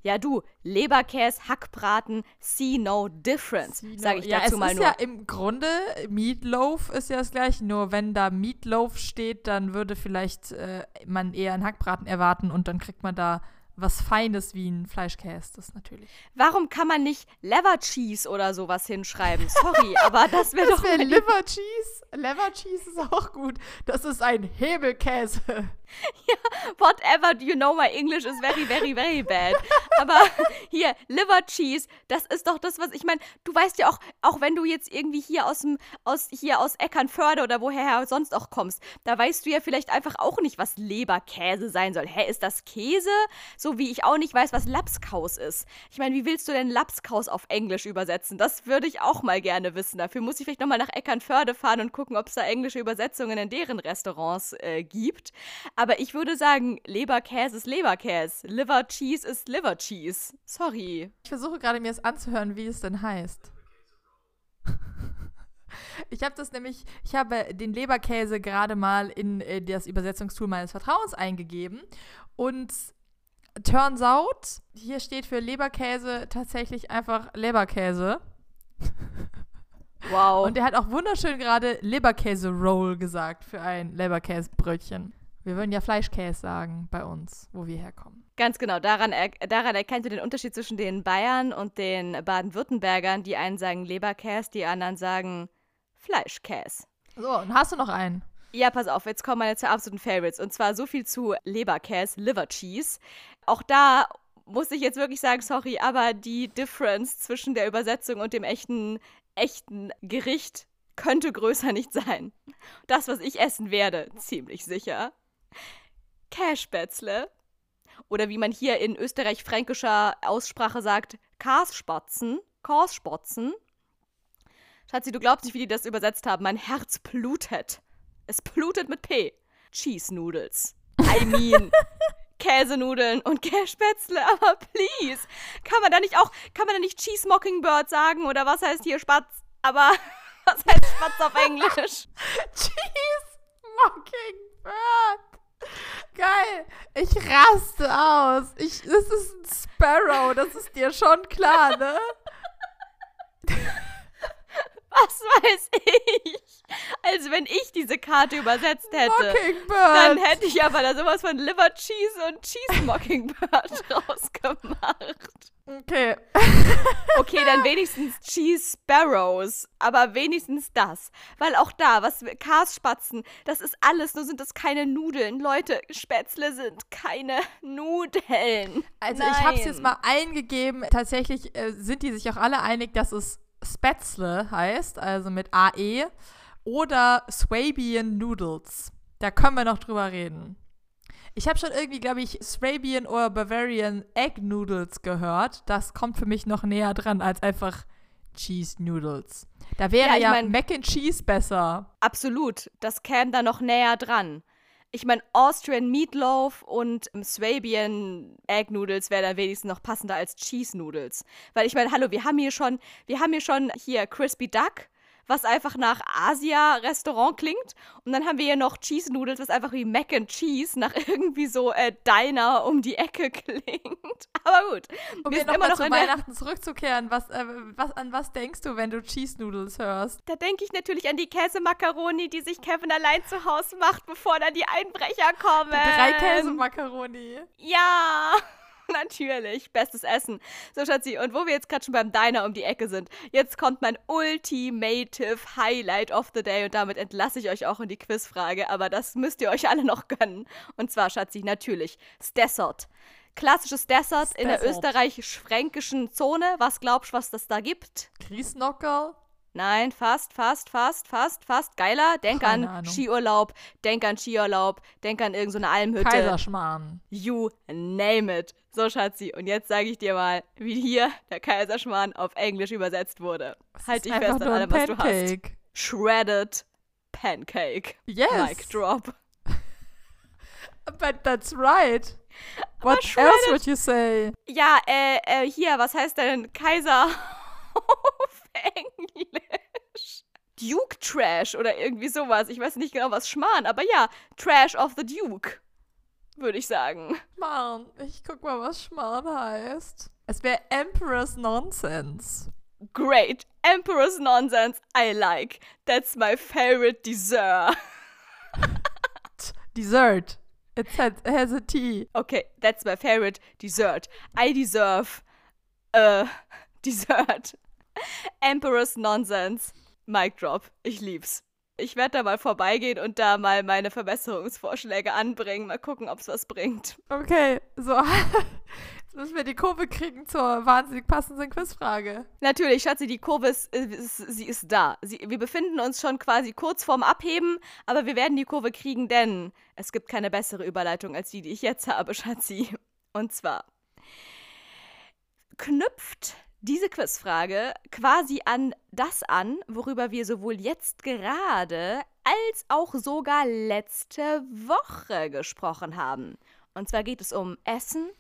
Ja, du, Leberkäse, Hackbraten, see no difference, sage ich ja, dazu es mal ist nur. ja im Grunde, Meatloaf ist ja das gleiche, nur wenn da Meatloaf steht, dann würde vielleicht äh, man eher einen Hackbraten erwarten und dann kriegt man da was Feines wie ein Fleischkäse, das natürlich. Warum kann man nicht Lever Cheese oder sowas hinschreiben? Sorry, aber das wäre doch mal Liver Cheese. Liver Cheese ist auch gut. Das ist ein Hebelkäse. Whatever, you know my English is very, very, very bad. Aber hier, Liver Cheese, das ist doch das, was ich meine. Du weißt ja auch, auch wenn du jetzt irgendwie hier aus dem, aus, hier aus Eckernförde oder woher sonst auch kommst, da weißt du ja vielleicht einfach auch nicht, was Leberkäse sein soll. Hä, ist das Käse? So wie ich auch nicht weiß, was Lapskaus ist. Ich meine, wie willst du denn Lapskaus auf Englisch übersetzen? Das würde ich auch mal gerne wissen. Dafür muss ich vielleicht nochmal nach Eckernförde fahren und gucken, ob es da englische Übersetzungen in deren Restaurants äh, gibt. Aber ich würde sagen, Leberkäse ist Leberkäse. Liver Cheese ist Liver Cheese. Sorry. Ich versuche gerade mir es anzuhören, wie es denn heißt. Ich habe das nämlich, ich habe den Leberkäse gerade mal in äh, das Übersetzungstool meines Vertrauens eingegeben und turns out, hier steht für Leberkäse tatsächlich einfach Leberkäse. Wow. Und er hat auch wunderschön gerade Leberkäse-Roll gesagt für ein Leberkäsebrötchen. Wir würden ja Fleischkäse sagen bei uns, wo wir herkommen. Ganz genau, daran, er daran erkennst du den Unterschied zwischen den Bayern und den Baden-Württembergern. Die einen sagen Leberkäse, die anderen sagen Fleischkäse. So, und hast du noch einen? Ja, pass auf, jetzt kommen meine zwei absoluten Favorites. Und zwar so viel zu Leberkäse, Liver Cheese. Auch da muss ich jetzt wirklich sagen, sorry, aber die Difference zwischen der Übersetzung und dem echten, echten Gericht könnte größer nicht sein. Das, was ich essen werde, ziemlich sicher. Cashbätzle. Oder wie man hier in österreich-fränkischer Aussprache sagt, Kasspatzen. Kasspatzen. Schatzi, du glaubst nicht, wie die das übersetzt haben. Mein Herz blutet. Es blutet mit P. Cheese Noodles. I mean, Käsenudeln und Kässpätzle, aber please. Kann man da nicht auch, kann man da nicht Cheese Mockingbird sagen oder was heißt hier Spatz? Aber was heißt Spatz auf Englisch? Cheese Mockingbird. Geil. Ich raste aus. Ich, das ist ein Sparrow, das ist dir schon klar, ne? Was weiß ich? Als wenn ich diese Karte übersetzt hätte. Dann hätte ich aber da sowas von Liver Cheese und Cheese Mockingbird rausgemacht. Okay. Okay, dann wenigstens Cheese Sparrows. Aber wenigstens das. Weil auch da, was Kasspatzen, das ist alles, nur sind das keine Nudeln. Leute, Spätzle sind keine Nudeln. Also ich habe es jetzt Nein. mal eingegeben. Tatsächlich äh, sind die sich auch alle einig, dass es Spätzle heißt, also mit AE oder Swabian Noodles. Da können wir noch drüber reden. Ich habe schon irgendwie, glaube ich, Swabian oder Bavarian Egg Noodles gehört. Das kommt für mich noch näher dran als einfach Cheese Noodles. Da wäre Ja, ja, mein- Mac and Cheese besser. Absolut. Das käme da noch näher dran. Ich meine, Austrian Meatloaf und Swabian Egg Noodles wäre dann wenigstens noch passender als Cheese Noodles. Weil ich meine, hallo, wir haben hier schon, wir haben hier schon hier Crispy Duck, was einfach nach Asia-Restaurant klingt. Und dann haben wir hier noch Cheese Noodles, was einfach wie Mac and Cheese nach irgendwie so äh, Diner um die Ecke klingt. Aber gut. Um wir jetzt immer nochmal noch zu Weihnachten zurückzukehren, was, äh, was, an was denkst du, wenn du Cheese Noodles hörst? Da denke ich natürlich an die Käsemakaroni, die sich Kevin allein zu Hause macht, bevor dann die Einbrecher kommen. Drei Käsemakaroni. Ja, natürlich. Bestes Essen. So, Schatzi, und wo wir jetzt gerade schon beim Diner um die Ecke sind, jetzt kommt mein ultimative Highlight of the Day und damit entlasse ich euch auch in die Quizfrage, aber das müsst ihr euch alle noch gönnen. Und zwar, Schatzi, natürlich Stessert. Klassisches Dessert in der österreichisch-fränkischen Zone. Was glaubst du, was das da gibt? Grießnockerl? Nein, fast, fast, fast, fast, fast. Geiler. Denk Keine an Ahnung. Skiurlaub, denk an Skiurlaub, denk an irgendeine so Almhütte. Kaiserschmarrn. You name it. So, Schatzi, und jetzt sage ich dir mal, wie hier der Kaiserschmarrn auf Englisch übersetzt wurde. Halt dich fest an allem, was du hast. Shredded Pancake. Yes. Mic drop. But that's right. What else would you say? Ja, äh, äh, hier, was heißt denn Kaiser auf Englisch? Duke Trash oder irgendwie sowas. Ich weiß nicht genau, was Schmarrn, aber ja, Trash of the Duke, würde ich sagen. Schmarrn. Ich guck mal, was Schmarrn heißt. Es wäre Emperor's Nonsense. Great. Emperor's Nonsense, I like. That's my favorite dessert. Dessert. It has, it has a T. Okay, that's my favorite dessert. I deserve a dessert. Emperor's Nonsense. Mic drop. Ich lieb's. Ich werde da mal vorbeigehen und da mal meine Verbesserungsvorschläge anbringen. Mal gucken, ob's was bringt. Okay, so. Jetzt müssen wir die Kurve kriegen zur wahnsinnig passenden Quizfrage. Natürlich, Schatzi, die Kurve ist, ist, sie ist da. Sie, wir befinden uns schon quasi kurz vorm Abheben, aber wir werden die Kurve kriegen, denn es gibt keine bessere Überleitung als die, die ich jetzt habe, Schatzi. Und zwar knüpft diese Quizfrage quasi an das an, worüber wir sowohl jetzt gerade als auch sogar letzte Woche gesprochen haben. Und zwar geht es um Essen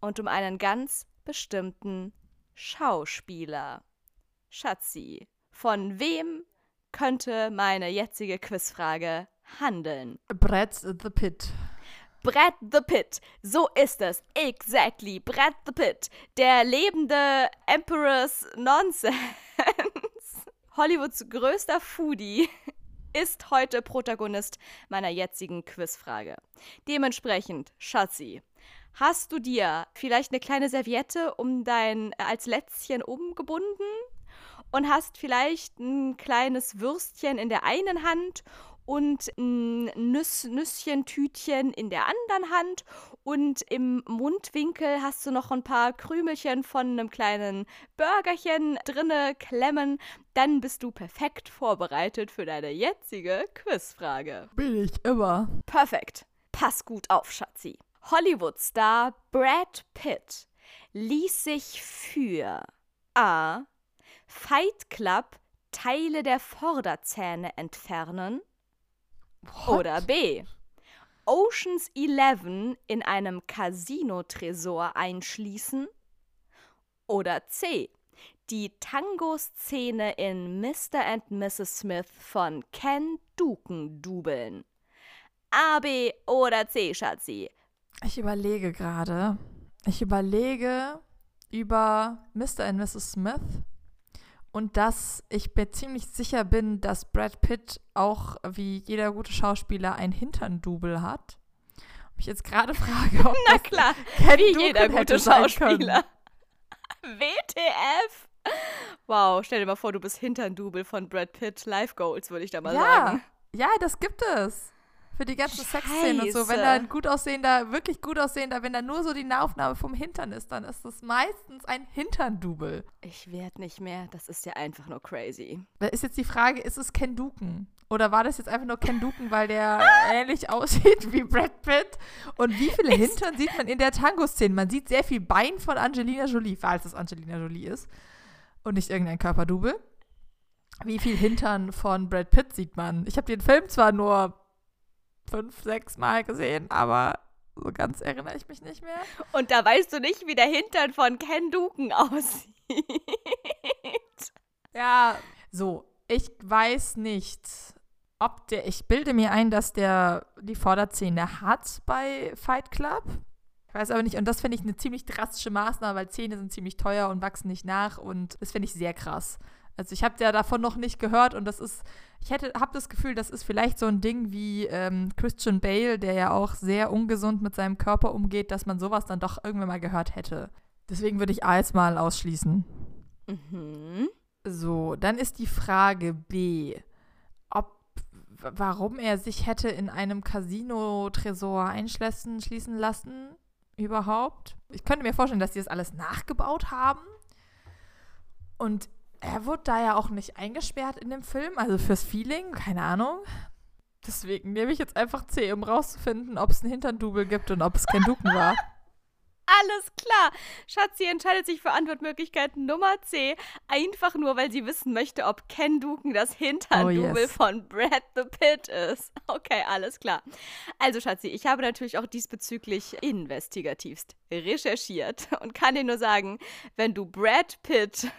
und um einen ganz bestimmten Schauspieler. Schatzi, von wem könnte meine jetzige Quizfrage handeln? Brett the Pit. Brad the Pitt. So ist es. Exactly. Brad the Pitt. Der lebende Emperor's Nonsense. Hollywoods größter Foodie ist heute Protagonist meiner jetzigen Quizfrage. Dementsprechend, Schatzi, hast du dir vielleicht eine kleine Serviette um dein äh, als Lätzchen umgebunden und hast vielleicht ein kleines Würstchen in der einen Hand und ein Nüss Nüsschentütchen in der anderen Hand und im Mundwinkel hast du noch ein paar Krümelchen von einem kleinen Burgerchen drinne klemmen, dann bist du perfekt vorbereitet für deine jetzige Quizfrage. Bin ich immer. Perfekt. Pass gut auf, Schatzi. Hollywood-Star Brad Pitt ließ sich für A. Fight Club Teile der Vorderzähne entfernen What? oder B. Oceans 11 in einem Casino-Tresor einschließen? Oder C. Die Tango-Szene in Mr. and Mrs. Smith von Ken Duken dubeln? A, B oder C, Schatzi? Ich überlege gerade. Ich überlege über Mr. und Mrs. Smith und dass ich mir ziemlich sicher bin, dass Brad Pitt auch wie jeder gute Schauspieler ein Hintern-Double hat. Ich jetzt gerade frage, ob Na klar, wie jeder gute Schauspieler. WTF? Wow, stell dir mal vor, du bist Hintern-Double von Brad Pitt. Life Goals, würde ich da mal ja, sagen. Ja, das gibt es für die ganzen Sexszenen und so. Wenn da ein gut aussehender, wirklich gut aussehender, wenn da nur so die Nahaufnahme vom Hintern ist, dann ist das meistens ein Hintern-Double. Ich werde nicht mehr. Das ist ja einfach nur crazy. Da ist jetzt die Frage, ist es Ken Duken? Oder war das jetzt einfach nur Ken Duken, weil der ähnlich aussieht wie Brad Pitt? Und wie viele Hintern sieht man in der Tango-Szene? Man sieht sehr viel Bein von Angelina Jolie, falls es Angelina Jolie ist. Und nicht irgendein Körperdouble. Wie viel Hintern von Brad Pitt sieht man? Ich habe den Film zwar nur fünf, sechs Mal gesehen, aber so ganz erinnere ich mich nicht mehr. Und da weißt du nicht, wie der Hintern von Ken Duken aussieht. Ja, so, ich weiß nicht, ob der, ich bilde mir ein, dass der die Vorderzähne hat bei Fight Club. Ich weiß aber nicht, und das finde ich eine ziemlich drastische Maßnahme, weil Zähne sind ziemlich teuer und wachsen nicht nach und das finde ich sehr krass. Also ich habe ja davon noch nicht gehört und das ist, ich hätte, habe das Gefühl, das ist vielleicht so ein Ding wie ähm, Christian Bale, der ja auch sehr ungesund mit seinem Körper umgeht, dass man sowas dann doch irgendwann mal gehört hätte. Deswegen würde ich A jetzt mal ausschließen. Mhm. So, dann ist die Frage B, ob warum er sich hätte in einem Casino-Tresor einschließen schließen lassen überhaupt. Ich könnte mir vorstellen, dass die das alles nachgebaut haben. Und er wurde da ja auch nicht eingesperrt in dem Film, also fürs Feeling, keine Ahnung. Deswegen nehme ich jetzt einfach C, um rauszufinden, ob es einen Hintern-Double gibt und ob es kein Duken war. Alles klar. Schatzi entscheidet sich für Antwortmöglichkeit Nummer C, einfach nur, weil sie wissen möchte, ob Ken Duken das Hintern-Double oh, yes. von Brad the Pitt ist. Okay, alles klar. Also, Schatzi, ich habe natürlich auch diesbezüglich investigativst recherchiert und kann dir nur sagen, wenn du Brad Pitt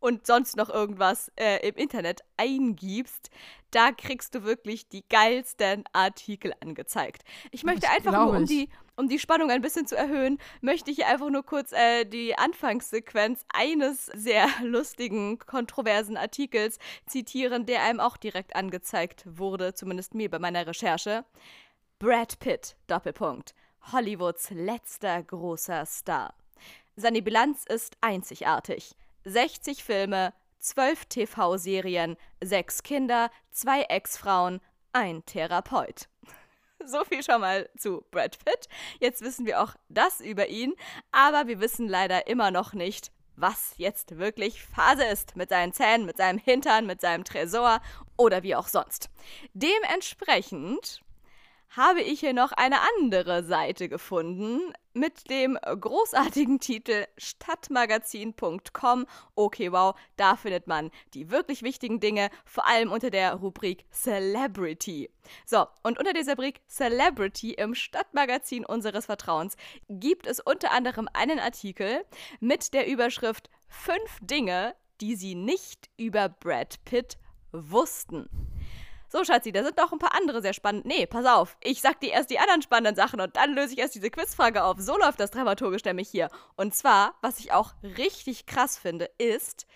und sonst noch irgendwas äh, im Internet eingibst, da kriegst du wirklich die geilsten Artikel angezeigt. Ich möchte ich einfach nur, um die, um die Spannung ein bisschen zu erhöhen, möchte ich einfach nur kurz äh, die Anfangssequenz eines sehr lustigen, kontroversen Artikels zitieren, der einem auch direkt angezeigt wurde, zumindest mir bei meiner Recherche. Brad Pitt, Doppelpunkt. Hollywoods letzter großer Star. Seine Bilanz ist einzigartig. 60 Filme, 12 TV-Serien, 6 Kinder, 2 Ex-Frauen, ein Therapeut. So viel schon mal zu Brad Pitt. Jetzt wissen wir auch das über ihn, aber wir wissen leider immer noch nicht, was jetzt wirklich Phase ist mit seinen Zähnen, mit seinem Hintern, mit seinem Tresor oder wie auch sonst. Dementsprechend habe ich hier noch eine andere Seite gefunden mit dem großartigen Titel stadtmagazin.com. Okay, wow, da findet man die wirklich wichtigen Dinge, vor allem unter der Rubrik Celebrity. So, und unter dieser Rubrik Celebrity im Stadtmagazin unseres Vertrauens gibt es unter anderem einen Artikel mit der Überschrift Fünf Dinge, die Sie nicht über Brad Pitt wussten. So, Schatzi, da sind noch ein paar andere sehr spannend. Nee, pass auf. Ich sag dir erst die anderen spannenden Sachen und dann löse ich erst diese Quizfrage auf. So läuft das dramaturgisch nämlich hier. Und zwar, was ich auch richtig krass finde, ist,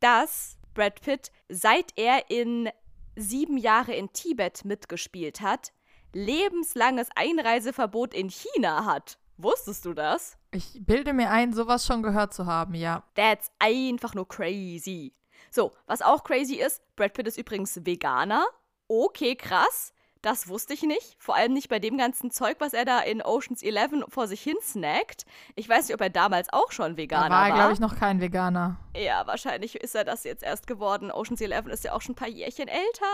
dass Brad Pitt, seit er in sieben Jahre in Tibet mitgespielt hat, lebenslanges Einreiseverbot in China hat. Wusstest du das? Ich bilde mir ein, sowas schon gehört zu haben, ja. That's einfach nur crazy. So, was auch crazy ist, Brad Pitt ist übrigens Veganer okay, krass. Das wusste ich nicht. Vor allem nicht bei dem ganzen Zeug, was er da in Oceans 11 vor sich hin snackt. Ich weiß nicht, ob er damals auch schon Veganer war. Er war, glaube ich, noch kein Veganer. Ja, wahrscheinlich ist er das jetzt erst geworden. Oceans 11 ist ja auch schon ein paar Jährchen älter.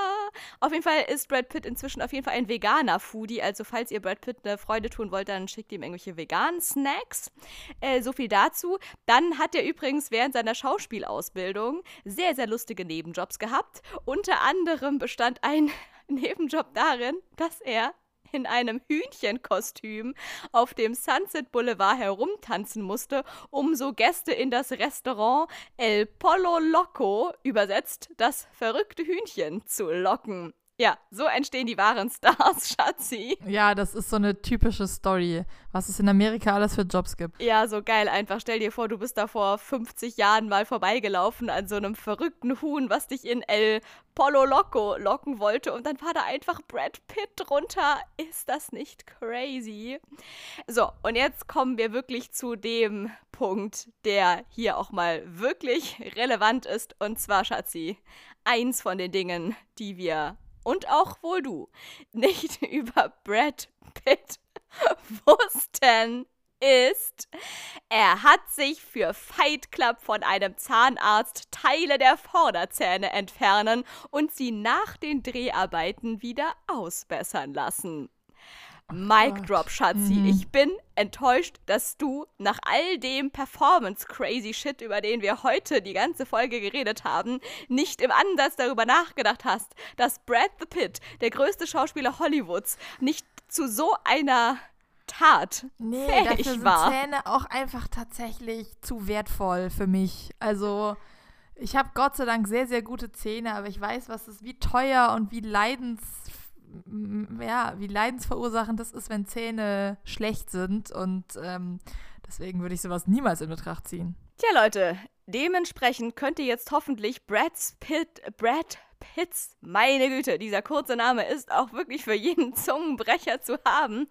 Auf jeden Fall ist Brad Pitt inzwischen auf jeden Fall ein veganer Foodie. Also, falls ihr Brad Pitt eine Freude tun wollt, dann schickt ihm irgendwelche veganen Snacks. Äh, so viel dazu. Dann hat er übrigens während seiner Schauspielausbildung sehr, sehr lustige Nebenjobs gehabt. Unter anderem bestand ein Nebenjob darin, dass er in einem Hühnchenkostüm auf dem Sunset Boulevard herumtanzen musste, um so Gäste in das Restaurant El Polo Loco, übersetzt das verrückte Hühnchen, zu locken. Ja, so entstehen die wahren Stars, Schatzi. Ja, das ist so eine typische Story, was es in Amerika alles für Jobs gibt. Ja, so geil einfach. Stell dir vor, du bist da vor 50 Jahren mal vorbeigelaufen an so einem verrückten Huhn, was dich in El Polo Loco locken wollte und dann war da einfach Brad Pitt drunter. Ist das nicht crazy? So, und jetzt kommen wir wirklich zu dem Punkt, der hier auch mal wirklich relevant ist und zwar, Schatzi, eins von den Dingen, die wir und auch wohl du nicht über Brad Pitt wussten, ist, er hat sich für Fight Club von einem Zahnarzt Teile der Vorderzähne entfernen und sie nach den Dreharbeiten wieder ausbessern lassen. Mic Drop, Schatzi. Mhm. Ich bin enttäuscht, dass du nach all dem Performance-Crazy Shit, über den wir heute die ganze Folge geredet haben, nicht im Ansatz darüber nachgedacht hast, dass Brad the Pitt, der größte Schauspieler Hollywoods, nicht zu so einer Tat nee, fähig dafür sind war. Zähne auch einfach tatsächlich zu wertvoll für mich. Also ich habe Gott sei Dank sehr, sehr gute Zähne, aber ich weiß, was es wie teuer und wie leidens ja, wie leidensverursachend das ist, wenn Zähne schlecht sind. Und ähm, deswegen würde ich sowas niemals in Betracht ziehen. Tja, Leute, dementsprechend könnt ihr jetzt hoffentlich Brad Pitt, Brad Pitts, meine Güte, dieser kurze Name ist auch wirklich für jeden Zungenbrecher zu haben.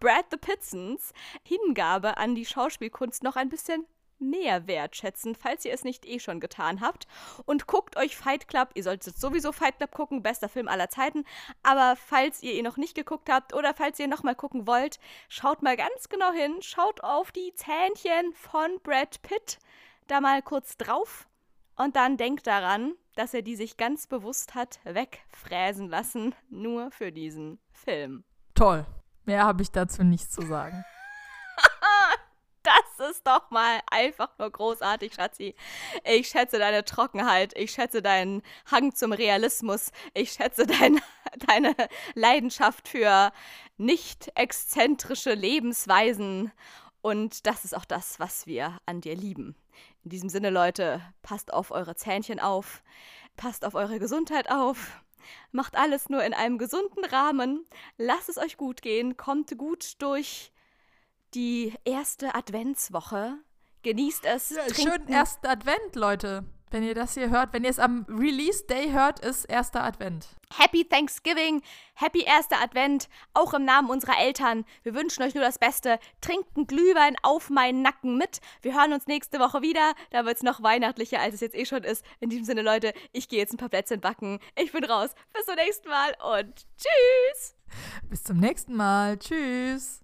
Brad the Pitsons Hingabe an die Schauspielkunst noch ein bisschen mehr wertschätzen, falls ihr es nicht eh schon getan habt. Und guckt euch Fight Club. Ihr solltet sowieso Fight Club gucken, bester Film aller Zeiten. Aber falls ihr ihn noch nicht geguckt habt oder falls ihr nochmal gucken wollt, schaut mal ganz genau hin. Schaut auf die Zähnchen von Brad Pitt da mal kurz drauf. Und dann denkt daran, dass er die sich ganz bewusst hat wegfräsen lassen, nur für diesen Film. Toll. Mehr habe ich dazu nichts zu sagen. Das ist doch mal einfach nur großartig, Schatzi. Ich schätze deine Trockenheit, ich schätze deinen Hang zum Realismus, ich schätze dein, deine Leidenschaft für nicht exzentrische Lebensweisen. Und das ist auch das, was wir an dir lieben. In diesem Sinne, Leute, passt auf eure Zähnchen auf, passt auf eure Gesundheit auf. Macht alles nur in einem gesunden Rahmen. Lasst es euch gut gehen. Kommt gut durch die erste Adventswoche. Genießt es. Ja, schönen ersten Advent, Leute. Wenn ihr das hier hört, wenn ihr es am Release Day hört, ist erster Advent. Happy Thanksgiving, happy erster Advent, auch im Namen unserer Eltern. Wir wünschen euch nur das Beste. Trinkt einen Glühwein auf meinen Nacken mit. Wir hören uns nächste Woche wieder. Da wird es noch weihnachtlicher, als es jetzt eh schon ist. In diesem Sinne, Leute, ich gehe jetzt ein paar Plätzchen backen. Ich bin raus. Bis zum nächsten Mal und tschüss. Bis zum nächsten Mal. Tschüss.